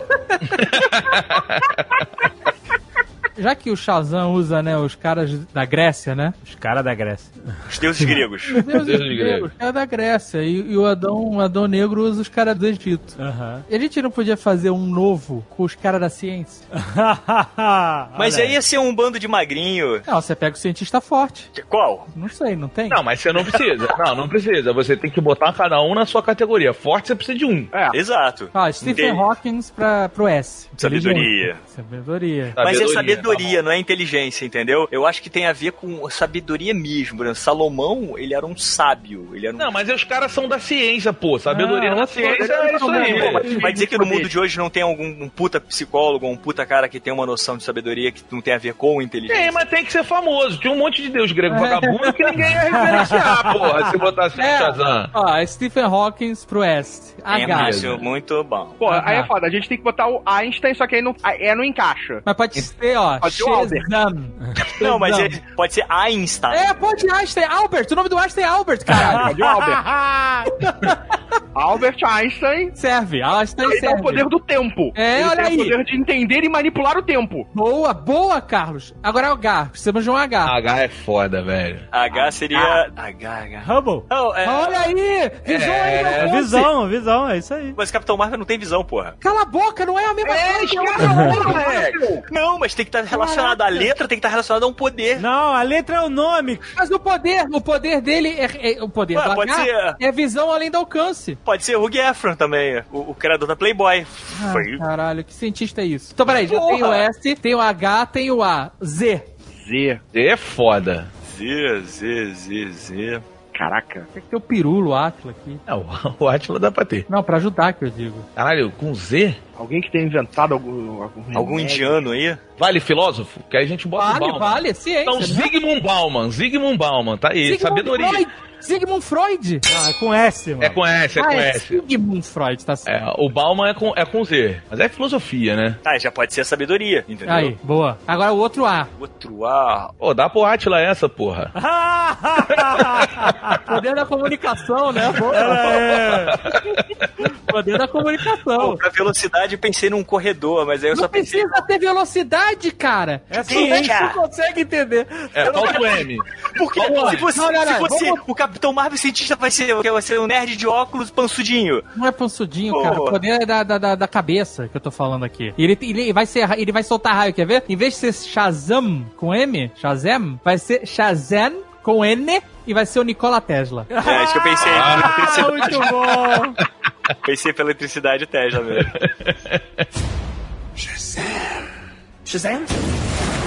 Já que o Shazam usa, né, os caras da Grécia, né? Os caras da Grécia. Os deuses gregos. Os deuses Deuses gregos, os caras da Grécia. E, e o Adão, o Adão Negro usa os caras do Egito. Aham. E a gente não podia fazer um novo com os caras da ciência? Mas aí ia ser um bando de magrinho. Não, você pega o cientista forte. Que- Qual? Não sei, não tem? Não, mas você não precisa. Não, não precisa. Você tem que botar cada um na sua categoria. Forte você precisa de um. É. Exato. Ah, Stephen Inte- Hawking pra, pro S. Sabedoria. Inteligência. Sabedoria. Mas é tá sabedoria, bom. não é inteligência, entendeu? Eu acho que tem a ver com sabedoria mesmo. Exemplo, Salomão, ele era um sábio. Ele era um... Não, mas os caras são da ciência, pô. Sabedoria Ah, na outro- ciência é isso aí. Pô, vai dizer que no mundo de hoje não tem algum um puta psicólogo, um puta cara que tem uma noção de sabedoria que não tem a ver com inteligência. Tem, mas tem que ser famoso. Tinha um monte de deus grego vagabundo que ninguém ia referenciar, porra, se botasse É. no Shazam. Ó, é Stephen Hawking pro S. É. Márcio, muito bom. Pô, aí é tá. foda. A gente tem que botar o Einstein, só que aí não, é, não encaixa. Mas pode ser, ó, Pode ser o Albert. Shazam. Não, mas ele- pode ser Einstein. É, pode Einstein. Albert, o nome do Einstein é Albert, caralho. Pode o Albert. Albert Einstein. serve, Einstein Ele serve. o poder do tempo. É, Ele olha tem aí. o poder de entender e manipular o tempo. Boa, boa, Carlos. Agora é o H, precisamos de um H. H é foda, velho. H seria. H, H. Hubble. Não, é- Olha aí, visão aí, É meu Fonse. visão, visão, é isso aí. Mas Capitão Marvel não tem visão, porra. Cala a boca, não é a mesma É, coisa. escreve Não, mas tem que estar relacionado. A letra tem que estar relacionada a um poder. Não, a letra é o nome. Mas o poder, o poder dele é, é- o poder Ué, pode H ser- é visão além do alcance. Pode ser o Hugh Efron também, o, o criador da Playboy. Ah, Foi- caralho, que cientista é isso? Então, peraí, já Porra. tem o S, tem o H, tem o A. Z. Z. Z é foda. Z, Z, Z, Z. Caraca. Tem que ter o Pirulo, o Atila aqui. É, o, o Atila dá pra ter. Não, pra ajudar que eu digo. Caralho, com Z? Alguém que tenha inventado algum. Algum, Algum indiano aí? Vale filósofo? Que aí a gente bota o Vale, Bauman. vale, é ciência. Então, né? Zygmunt Bauman. Zygmunt Bauman, tá aí. Sigmund sabedoria. Freud. Sigmund Freud. Ah, é com S, mano. É com S, é ah, com é S. Sigmund Freud, tá certo. É, o Bauman é com, é com Z. Mas é filosofia, né? Ah, já pode ser a sabedoria, entendeu? Aí, boa. Agora o outro A. Outro A. Pô, dá pro Atila essa, porra. Poder da comunicação, né? Boa. é. Poder da Pô, comunicação. pra velocidade eu pensei num corredor, mas aí eu Não só pensei. precisa ter velocidade, cara. É Sim, ciência. cara. Não consegue entender. É, falta o M. Porque Vamos se fosse, Não, não, não, se fosse vamos- o Capitão Marvel cientista vai ser, vai ser um nerd de óculos pansudinho. Não é pansudinho, Pô. cara. O poder é da, da, da, da cabeça que eu tô falando aqui. E ele, ele, vai ser, ele vai soltar raio, quer ver? Em vez de ser Shazam com M, Shazam, vai ser Shazam com N e vai ser o Nikola Tesla. É, acho que eu pensei Ah, eletricidade. muito bom. Pensei pela eletricidade Tesla mesmo. O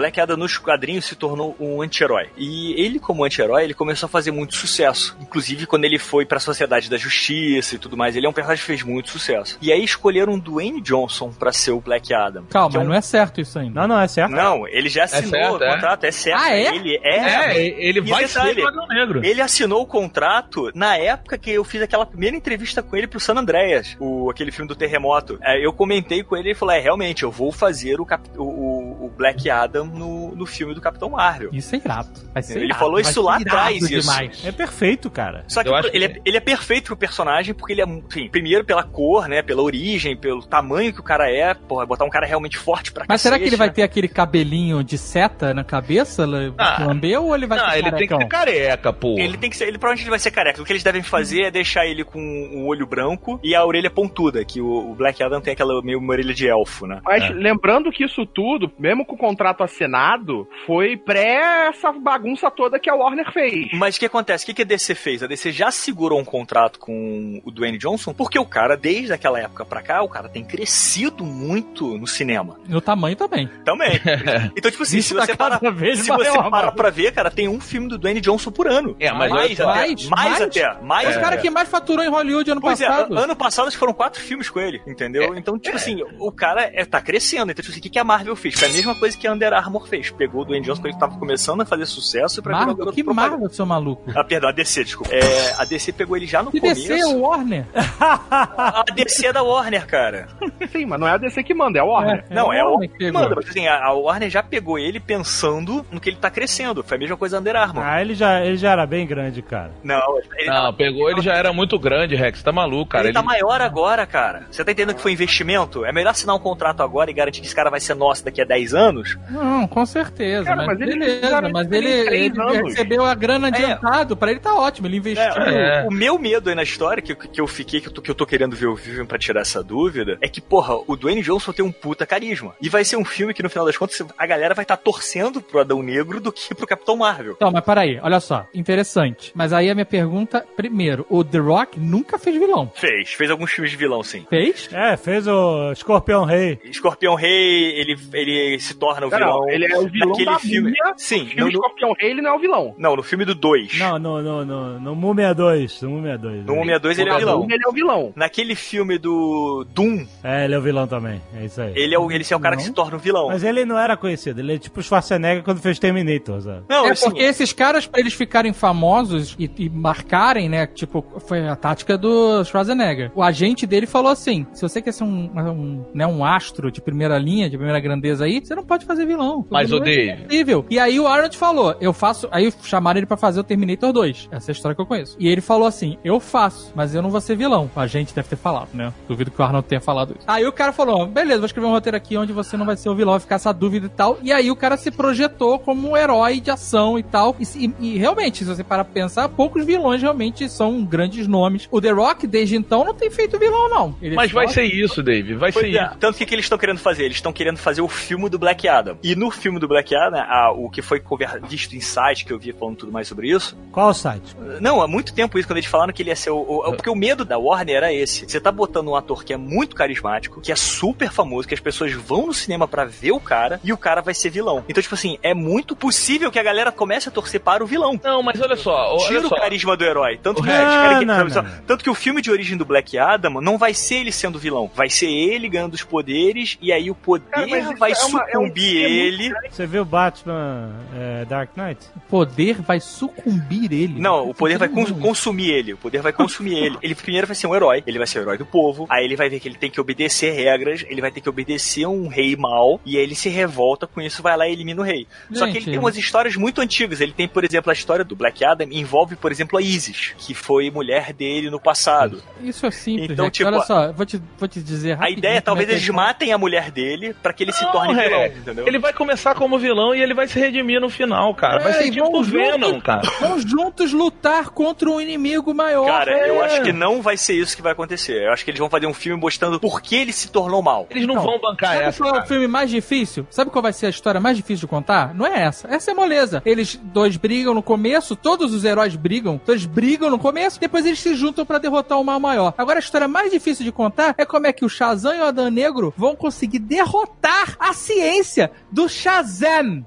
Black Adam nos quadrinhos se tornou um anti-herói. E ele, como anti-herói, ele começou a fazer muito sucesso. Inclusive, quando ele foi pra Sociedade da Justiça e tudo mais, ele é um personagem que fez muito sucesso. E aí escolheram o Dwayne Johnson pra ser o Black Adam. Calma, é um- não é certo isso ainda. Não, não, é certo. Não, ele já assinou certo, o é? contrato, é, certo. Ah, é? Ele é. É, ele vai detalhe, ser o Dragão Negro. Ele assinou o contrato na época que eu fiz aquela primeira entrevista com ele pro San Andreas, o, aquele filme do terremoto. É, eu comentei com ele e ele falou: é, realmente, eu vou fazer o, cap- o, o- o Black Adam no, no filme do Capitão Marvel. Isso é irado. Vai ser Ele irado, falou isso lá atrás, isso. Demais. É perfeito, cara. Só que Eu acho ele, que- é, ele é perfeito pro personagem porque ele é, enfim, primeiro pela cor, né, pela origem, pelo tamanho que o cara é, porra, botar um cara realmente forte pra Mas será que ele vai né? ter aquele cabelinho de seta na cabeça, Ah. lambeu, ou ele vai Não, ser ele tem que carecão? ser careca, pô. Ele tem que ser, ele provavelmente vai ser careca. O que eles devem fazer é deixar ele com um olho branco e a orelha pontuda, que o, o Black Adam tem aquela meio uma orelha de elfo, né? Mas É. lembrando que isso tudo, mesmo com o contrato assinado, foi pré essa bagunça toda que a Warner fez. Mas o que acontece? O que que a DC fez? A DC já segurou um contrato com o Dwayne Johnson, porque o cara, desde aquela época pra cá, o cara tem crescido muito no cinema. No tamanho também. Também. Então, tipo assim, se tá você parar, cada vez se você maior, parar mano. pra ver, cara, tem um filme do Dwayne Johnson por ano. É, mas mais, até, mais, mais, mais. até, mais É o cara que mais faturou em Hollywood ano Pois passado. é, ano passado acho que foram quatro filmes com ele, entendeu? Então, tipo assim, o cara é, tá crescendo. Então, tipo assim, o que, que a Marvel fez? Foi a mesma coisa que a Under Armour fez. Pegou o Dwayne Johnson quando ele tava começando a fazer sucesso pra virar o Marvel? garoto Que propaganda. Marvel, seu maluco? Ah, perdão, a DC, desculpa. É, a DC pegou ele já no Que começo. DC é o Warner? A DC é da Warner, cara. Sim, mas não é a DC que manda, é a Warner. Não, é, a o Warner que pegou. Manda, mas assim, a, Warner já pegou ele pensando no que ele tá crescendo. Foi a mesma coisa da Under Armour. Ah, ele já, ele já era bem grande, cara. Não, ele, Não, pegou, ele já era muito grande, Rex. Tá maluco, cara. ele tá maior agora, cara. Você tá entendendo que foi investimento? É melhor assinar um contrato agora e garantir que esse cara vai ser nosso daqui a 10 anos? Não, com certeza. Cara, mas, mas ele beleza, mas ele, ele recebeu a grana adiantado. Pra ele tá ótimo, ele investiu. É. O, o meu medo aí na história, que, que eu fiquei, que eu, tô, que eu tô querendo ver o filme pra tirar essa dúvida, é que, porra, o Dwayne Johnson tem um puta carisma. E vai ser um filme que, no final das contas, a galera vai estar torcendo pro Adão Negro do que pro Capitão Marvel. Então, mas peraí, olha só, interessante. Mas aí a minha pergunta, primeiro, o The Rock nunca fez vilão. Fez, fez alguns filmes de vilão, sim. Fez? É, fez o Escorpião Rei. Escorpião Rei, ele, ele se torna o vilão. Não, ele é o vilão naquele da filme. múmia. Sim, filme no- Escorpião Rei, ele não é o vilão. não, no filme do 2. Não, no, no, no, no Múmia 2. No Múmia 2. No Múmia 2 ele é o vilão. Ele é o vilão. Naquele filme do Doom, É, ele é o vilão também. É isso aí. ele é o, ele é o cara que se torna o vilão. Mas ele não era conhecido. Ele é tipo o Schwarzenegger quando fez Terminator, sabe? Não, É assim, porque esses caras, pra eles ficarem famosos e, e marcarem, né? Tipo, foi a tática do Schwarzenegger. O agente dele falou assim: se você quer ser um, um, né, um astro de primeira linha, de primeira grandeza aí, você não pode fazer vilão. Mas, Não ô, é Dave. possível. E aí o Arnold falou: eu faço. Aí chamaram ele pra fazer o Terminator 2. Essa é a história que eu conheço. E ele falou assim: eu faço, mas eu não vou ser vilão. O agente deve ter falado, né? Duvido que o Arnold tenha falado isso. Aí o cara falou: beleza, vou escrever um roteiro aqui onde você não vai ser o vilão, vai ficar essa dúvida e tal. E aí o cara se projetou como um herói de ação e tal. E, e realmente, se você parar pra pensar, poucos vilões realmente são grandes nomes. O The Rock, desde então, não tem feito vilão, não. Ele Mas vai só- ser isso, Dave. Vai ser Pois é. isso. Tanto que o que eles estão querendo fazer? Eles estão querendo fazer o filme do Black Adam. E no filme do Black Adam, a- o que foi visto em site, que eu vi falando tudo mais sobre isso. Qual o site? Não, há muito tempo isso, quando eles falaram que ele ia ser o. o- porque o medo da Warner era esse. Você tá botando um ator que é muito carismático, que é super famoso, que as pessoas vão no cinema pra ver o cara, e o cara vai ser vilão. Então, tipo assim, é muito possível que a galera comece a torcer para o vilão. Não, mas olha só, olha Tira o só. carisma do herói. Tanto que, que- não, só- não, não. tanto que o filme de origem do Black Adam não vai ser ele sendo vilão. Vai ser ele ganhando os poderes e aí o poder Cara, vai é uma- é um sucumbir ele. Você viu Batman é, Dark Knight? O poder vai sucumbir ele. Não, o poder vai cons- consumir ele. O poder vai consumir ele. Ele primeiro vai ser um herói. Ele vai ser o herói do povo. Aí ele vai ver que ele tem que obedecer regras. Ele vai ter que obedecer um rei mau. E aí ele se revolta com isso, vai lá e elimina o rei. Só que ele Gente. tem umas histórias muito antigas. Ele tem, por exemplo, a história do Black Adam. Envolve, por exemplo, a Isis, que foi mulher dele no passado. Isso é simples, Então, tipo, Olha só, vou te, vou te dizer A ideia é como talvez eles é. matem a mulher dele pra que ele se torne Rex. vilão, entendeu? Ele vai começar como vilão e ele vai se redimir no final, cara. Vai É, ser e tipo o Venom, juntos- cara. Vão juntos lutar contra um inimigo maior. Cara, eu é. acho que não vai ser isso que vai acontecer. Eu acho que eles vão fazer um filme mostrando por que ele se tornou mal. Eles não Não. vão bancar Sabe essa. qual é o filme mais difícil? Sabe qual vai ser a história mais difícil de contar? Não é essa. Essa é moleza. Eles dois brigam no começo, todos os heróis brigam, então eles brigam no começo, depois eles se juntam pra derrotar o mal maior. Agora a história mais difícil de contar é como é que o Shazam e o Adão Negro vão conseguir derrotar a ciência do Shazam.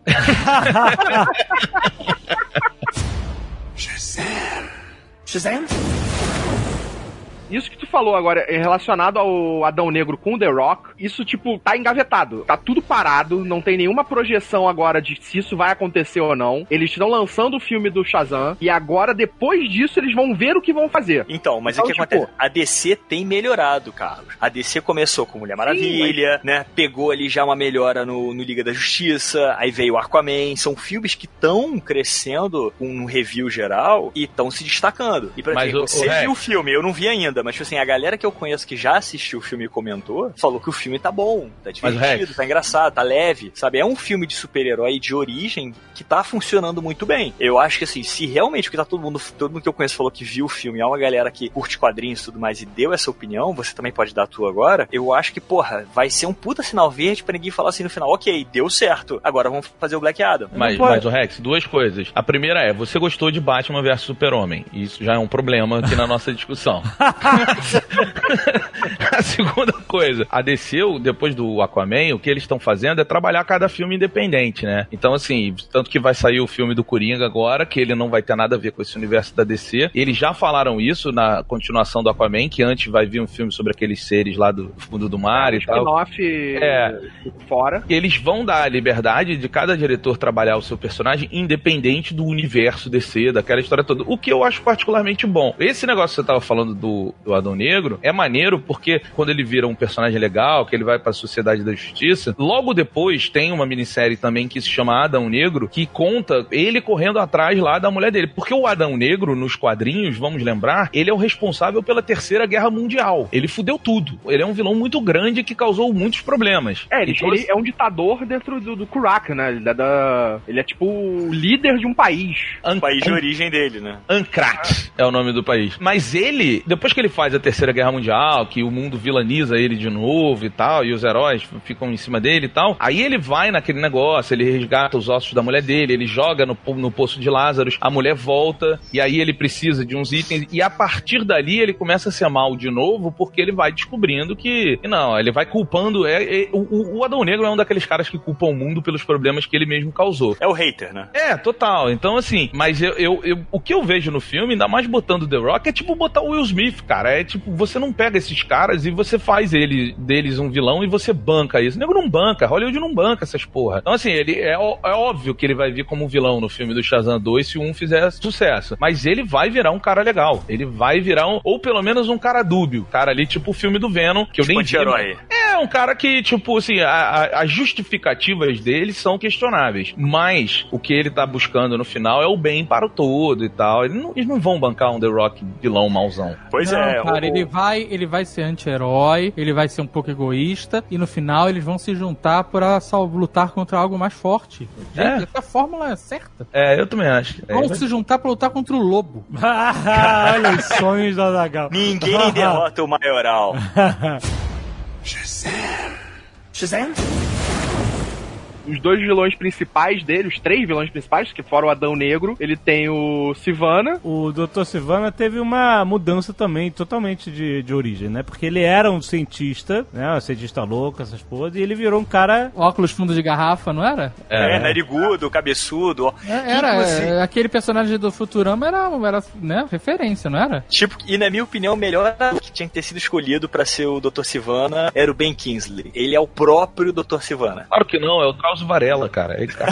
Isso que tu falou agora, é relacionado ao Adão Negro com The Rock, isso, tipo, tá engavetado. Tá tudo parado, não tem nenhuma projeção agora de se isso vai acontecer ou não. Eles estão lançando o filme do Shazam, e agora, depois disso, eles vão ver o que vão fazer. Então, mas Então, o que tipo- acontece? A DC tem melhorado, Carlos. A DC começou com Mulher Maravilha, né? Pegou ali já uma melhora no, no Liga da Justiça, aí veio o Aquaman. São filmes que estão crescendo com um review geral e estão se destacando. E Mas exemplo, o- você o viu o filme, eu não vi ainda, mas tipo assim, a galera que eu conheço que já assistiu o filme e comentou, falou que o filme tá bom, tá divertido, tá engraçado, tá leve, sabe? É um filme de super-herói de origem que tá funcionando muito bem. Eu acho que assim, se realmente porque tá todo mundo, todo mundo que eu conheço falou que viu o filme, é uma galera que curte quadrinhos e tudo mais e deu essa opinião, você também pode dar a tua agora, eu acho que, porra, vai ser um puta sinal verde pra ninguém falar assim no final, ok, deu certo, agora vamos fazer o Black Adam. Mas, mas o Rex, duas coisas. A primeira é, você gostou de Batman vs Super-Homem. Isso já é um problema aqui na nossa discussão. a segunda coisa, a DC, depois do Aquaman, o que eles estão fazendo é trabalhar cada filme independente, né? Então, assim, tanto que vai sair o filme do Coringa agora, que ele não vai ter nada a ver com esse universo da DC. Eles já falaram isso na continuação do Aquaman, que antes vai vir um filme sobre aqueles seres lá do fundo do mar e tal. Spin-off É. fora. Eles vão dar a liberdade de cada diretor trabalhar o seu personagem independente do universo DC, daquela história toda. O que eu acho particularmente bom. Esse negócio que você tava falando do, do Adão Negro é maneiro porque quando ele vira um personagem legal, que ele vai pra Sociedade da Justiça, logo depois tem uma minissérie também que se chama Adão Negro, que conta ele correndo atrás lá da mulher dele. Porque o Adão Negro, nos quadrinhos, vamos lembrar, ele é o responsável pela Terceira Guerra Mundial. Ele fudeu tudo. Ele é um vilão muito grande que causou muitos problemas. É, ele, Então, ele é um ditador dentro do, do Kurak, né? Ele é, da, ele é tipo o líder de um país. An- O país de origem dele, né? Ankrat é o nome do país. Mas ele, depois que ele faz a Terceira Guerra Mundial, que o mundo vilaniza ele de novo e tal, e os heróis ficam em cima dele e tal, aí ele vai naquele negócio, ele resgata os ossos da mulher dele, ele joga no, no poço de Lázaro, a mulher volta, e aí ele precisa de uns itens, e a partir dali ele começa a ser mal de novo, porque ele vai descobrindo que, não, ele vai culpando, é, é- o, o Adão Negro é um daqueles caras que culpam o mundo pelos problemas que ele mesmo causou. É o hater, né? É, total. Então, assim, mas eu, eu, eu- o que eu vejo no filme, ainda mais botando The Rock, é tipo botar o Will Smith, cara. É tipo, você não pega esses caras e você faz ele, deles um vilão e você banca isso. O nego não banca, Hollywood não banca essas porra. Então, assim, ele é, é óbvio que ele vai vir como um vilão no filme do Shazam 2 se o 1 fizer sucesso. Mas ele vai virar um cara legal. Ele vai virar um, ou pelo menos um cara dúbio. Cara ali, tipo o filme do Venom, que eu Tipo nem vi, anti-herói. é um cara que, tipo, assim, a- a- as justificativas dele são questionáveis. Mas o que ele tá buscando no final é o bem para o todo e tal. Eles não, eles não vão bancar um The Rock vilão mauzão. Pois Não, é. cara, o- ele vai, ele vai ser anti-herói, ele vai ser um pouco egoísta e no final eles vão se juntar para sal- lutar contra algo mais forte. Gente, É. essa a fórmula certa. É, eu também acho. É, Vão se juntar para lutar contra o lobo. Olha os sonhos do. Ninguém derrota o maioral. Os dois vilões principais dele, os três vilões principais, que fora o Adão Negro, ele tem o Sivana. O Dr. Sivana teve uma mudança também totalmente de, de origem, né? Porque ele era um cientista, né? Um cientista louco, essas porras, e ele virou um cara. Óculos fundo de garrafa, não era? É, narigudo, cabeçudo. É, Era, Inclusive- é, aquele personagem do Futurama era, era né, referência, não era? Tipo, e na minha opinião, o melhor que tinha que ter sido escolhido pra ser o Dr. Sivana era o Ben Kingsley. Ele é o próprio Dr. Sivana. Claro que não, é o Drauzio Varela, cara. Ele, cara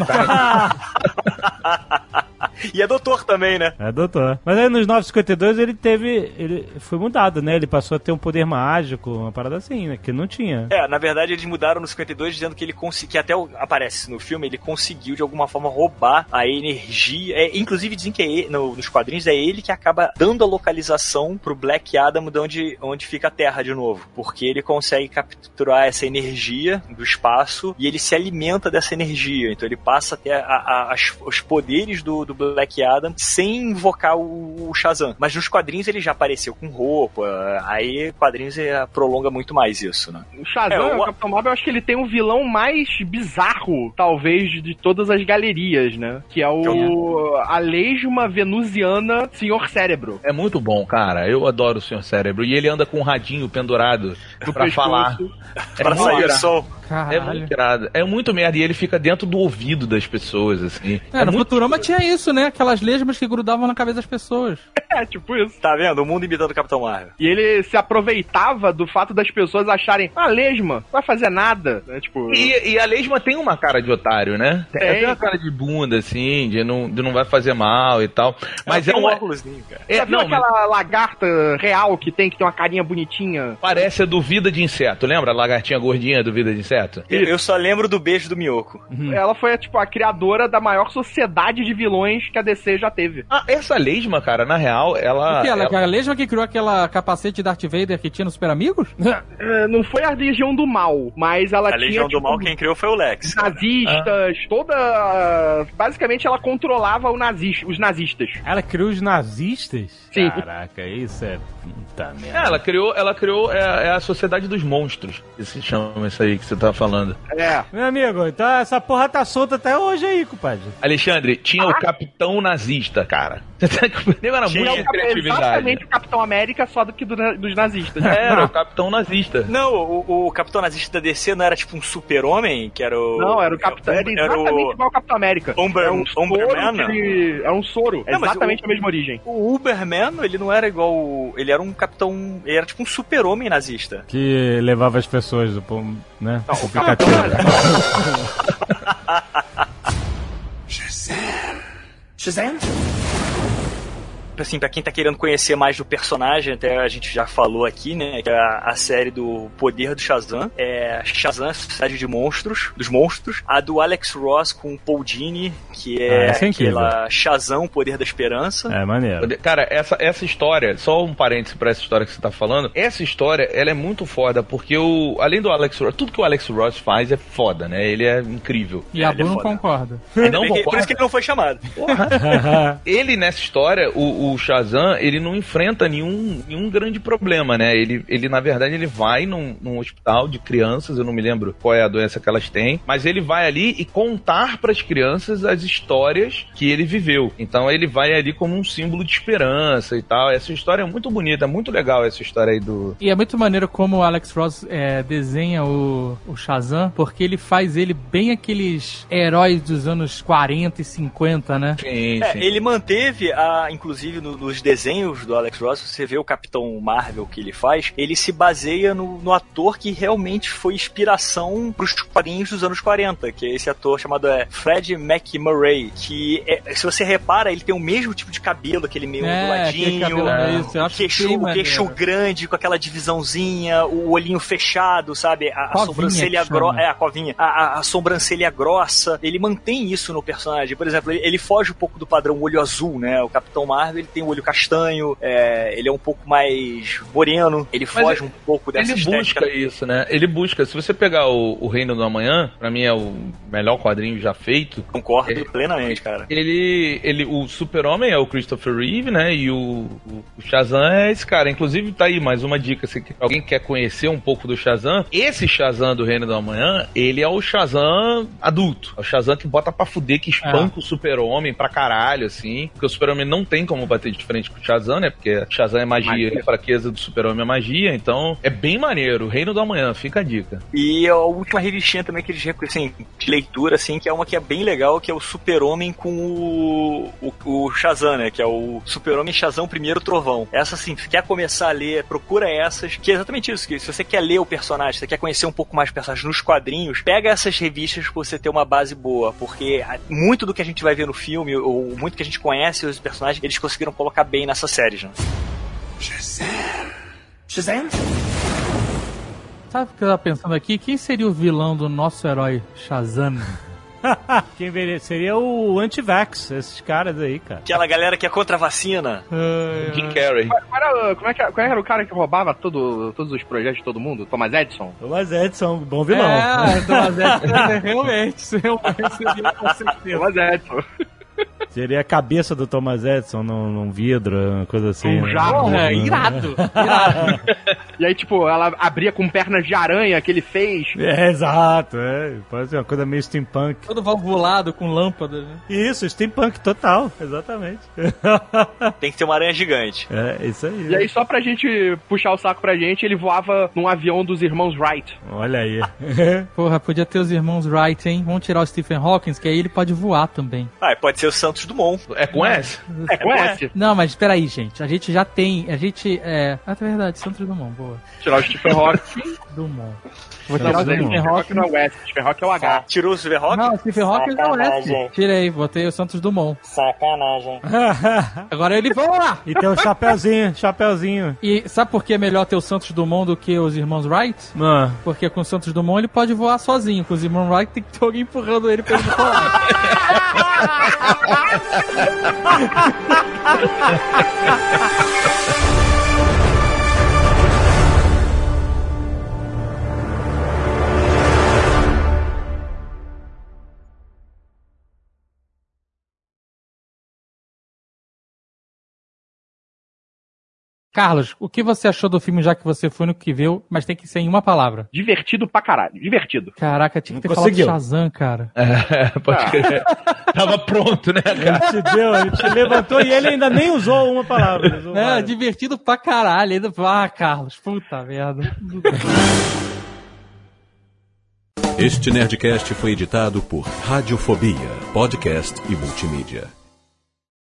E é doutor também, né? É, doutor. Mas aí nos 952 ele teve. Ele foi mudado, né? Ele passou a ter um poder mágico, uma parada assim, né? Que não tinha. É, na verdade eles mudaram no 52 dizendo que ele conseguiu, que até aparece no filme, ele conseguiu de alguma forma roubar a energia. É, inclusive dizem que é ele, no- nos quadrinhos é ele que acaba dando a localização pro Black Adam de onde, onde fica a Terra de novo. Porque ele consegue capturar essa energia do espaço e ele se alimenta dessa energia. Então ele passa a ter a- a- os poderes do, do Black Adam sem invocar o, o Shazam. Mas nos quadrinhos ele já apareceu com roupa. Aí quadrinhos é, prolonga muito mais isso, né? O Shazam, É, o- o Capitão Marvel, eu acho que ele tem o vilão mais bizarro, talvez, de todas as galerias, né? Que é o a lesma venusiana Senhor Cérebro. é muito bom, cara. Eu adoro o Senhor Cérebro. E ele anda com um radinho pendurado No pra pescoço. falar. É Pra sair o irado. Som. É Caralho. muito irado. É muito merda. E ele fica dentro do ouvido das pessoas, assim. É, no muito... Futurama tinha isso, né? Aquelas lesmas que grudavam na cabeça das pessoas. É, tipo isso. Tá vendo? O mundo imitando o Capitão Marvel. E ele se aproveitava do fato das pessoas acharem, ah, lesma, não vai fazer nada. Né? Tipo, E, e a Lesma tem uma cara de otário, né? Tem. Tem uma cara de bunda, assim, de não, de não vai fazer mal e tal. Mas é um óculosinho, cara. É, não, mas aquela lagarta real que tem, que tem uma carinha bonitinha? parece a do Vida de Inseto. Lembra a lagartinha gordinha do Vida de Inseto? Correto? Eu, eu só lembro do beijo do Miyoko. Ela foi, tipo, a criadora da maior sociedade de vilões que a DC já teve. Ah, essa lesma, cara, na real, ela. O que? Ela, ela- a Legion que criou aquela capacete de Darth Vader que tinha nos Super Amigos? É, não foi a Legião do Mal, mas ela A tinha, Legião do tipo, Mal, quem criou foi o Lex. nazistas, toda... Basicamente, ela controlava o nazis, os nazistas. Ela criou os nazistas? Sim. Caraca, isso é puta merda. É, ela criou, ela criou é, é a Sociedade dos Monstros, que se chama isso aí que você tá falando. É. Meu amigo, então essa porra tá solta até hoje aí, compadre. Alexandre, tinha o Capitão Nazista, cara. Nego era Tinha É o cap- criatividade. exatamente o Capitão América, só do que do- dos nazistas. Era o Capitão Nazista. Não, o, o Capitão Nazista da DC não era tipo um super-homem, que era o... Não, era o Capitão. Era Era exatamente o... igual ao Capitão América. Umber- é um soro. Umberman? É um soro. É exatamente o- a mesma origem. O Uberman, ele não era igual. o- Ele era um capitão. Ele era tipo um super-homem nazista. Que levava as pessoas, pro, né? Não, pro o Capitão Pikachu. Assim, pra quem tá querendo conhecer mais do personagem, até a gente já falou aqui, né? Que é a, a série do Poder do Shazam. É Shazam, Sociedade de Monstros, dos Monstros. A do Alex Ross com Paul Dini, que Ah, é essa é aquela Shazam, Poder da Esperança. É, maneiro. Cara, essa, essa história, só um parêntese pra essa história que você tá falando, essa história, ela é muito foda, porque o, além do Alex Ross, tudo que o Alex Ross faz é foda, né? Ele é incrível. E a é Bruno foda. concorda. Ainda Não que- por concorda? isso que ele não foi chamado. Ele, nessa história, o, o Shazam, ele não enfrenta nenhum, nenhum grande problema, né? Ele, ele, na verdade, ele vai num, num hospital de crianças, eu não me lembro qual é a doença que elas têm, mas ele vai ali e contar para as crianças as histórias que ele viveu. Então ele vai ali como um símbolo de esperança e tal. Essa história é muito bonita, é muito legal essa história aí do. E é muito maneiro como o Alex Ross é, desenha o, o Shazam, porque ele faz ele bem aqueles heróis dos anos 40 e 50, né? Sim, É, sim. ele manteve, a, inclusive no- nos desenhos do Alex Ross, você vê o Capitão Marvel que ele faz, ele se baseia no, no ator que realmente foi inspiração pros quadrinhos dos anos 40, que é esse ator chamado é, Fred McMurray, que é- se você repara, ele tem o mesmo tipo de cabelo, aquele meio É, onduladinho, é, queixo, queixo grande com aquela divisãozinha, o olhinho fechado, sabe? A, a sobrancelha grossa. É, a covinha. A, a- a sobrancelha grossa. Ele mantém isso no personagem. Por exemplo, ele, ele foge um pouco do padrão olho azul, né? O Capitão Marvel, ele tem o olho castanho, é, ele é um pouco mais moreno, ele Mas foge ele- um pouco dessa Ele estética. busca isso, né? Ele busca. Se você pegar o, o Reino do Amanhã, pra mim é o melhor quadrinho já feito. Concordo É. plenamente, cara. Ele, ele, o Super-Homem é o Christopher Reeve, né? E o, o, Shazam é esse cara. Inclusive, tá aí mais uma dica. Se alguém quer conhecer um pouco do Shazam, esse Shazam do Reino do Amanhã, ele é o Shazam adulto. É o Shazam que bota pra fuder, que espanca o Super-Homem pra caralho, assim. Porque o Super-Homem não tem como bater de frente com o Shazam, né? Porque Shazam é magia, Magia. a fraqueza do Super-Homem é magia. Então, é bem maneiro. O Reino do Amanhã, fica a dica. E a última revistinha também que eles reconhecem de leitura, assim, que é uma que é bem legal, que é o Super-Homem com o, o, o Shazam, né? Que é o Super-Homem Shazam Primeiro Trovão. Essa, assim, se quer começar a ler, procura essas, que é exatamente isso, que se você quer ler o personagem, você quer conhecer um pouco mais do personagem nos quadrinhos, pega essas revistas pra você ter uma base boa, porque muito do que a gente vai ver no filme, ou muito que a gente conhece os personagens, eles conseguiram colocar bem nessa série, né? Sabe o que eu tava pensando aqui? Quem seria o vilão do nosso herói Shazam? Quem veria? Seria o anti-vax, esses caras aí, cara. Aquela galera que é contra a vacina. Jim Carrey. Qual era, como é que, qual era o cara que roubava todo, todos os projetos de todo mundo? Thomas Edison? Thomas Edson, bom vilão. É, Thomas Edison, realmente, realmente seria com certeza. Thomas Edson. Seria a cabeça do Thomas Edison num, num vidro, uma coisa assim. Um né? jarro. Porra, é irado, irado. E aí, tipo, ela abria com pernas de aranha que ele fez. É, exato, é. Pode ser uma coisa meio steampunk. Todo valvulado com lâmpada, né? Isso, steampunk total, exatamente. Tem que ter uma aranha gigante. É, isso aí. E aí, só pra gente puxar o saco pra gente, ele voava num avião dos irmãos Wright. Olha aí. Porra, podia ter os irmãos Wright, hein? Vamos tirar o Stephen Hawking, que aí ele pode voar também. Ah, e pode ser o Santos Dumont. É com S? É, conhece? Não, mas peraí, gente. A gente já tem. A gente. É. Ah, é verdade, Santos Dumont, boa. Tirar o Stephen Hawking. Dumont. Vou Não, tirar o Stephen Stephen Rock Hawking. não é o S, é o H. Tirou o Stephen Rock? Não, Stephen Hawking é o S. Tirei, botei o Santos Dumont. Sacanagem. Agora ele, vamos lá! e tem o chapeuzinho, chapeuzinho. E sabe por que é melhor ter o Santos Dumont do que os irmãos Wright? Mano. Porque com o Santos Dumont ele pode voar sozinho, com os irmãos Wright tem que ter alguém empurrando ele pra ele voar. Carlos, o que você achou do filme, já que você foi no que viu, mas tem que ser em uma palavra? Divertido pra caralho. Divertido. Caraca, tinha que ter Não falado conseguiu. Shazam, cara. É, pode crer. Tava pronto, né, cara? Ele te deu, ele te levantou e ele ainda nem usou uma palavra. usou É, várias. divertido pra caralho. Ainda... Ah, Carlos, puta merda. Este Nerdcast foi editado por Radiofobia, podcast e multimídia.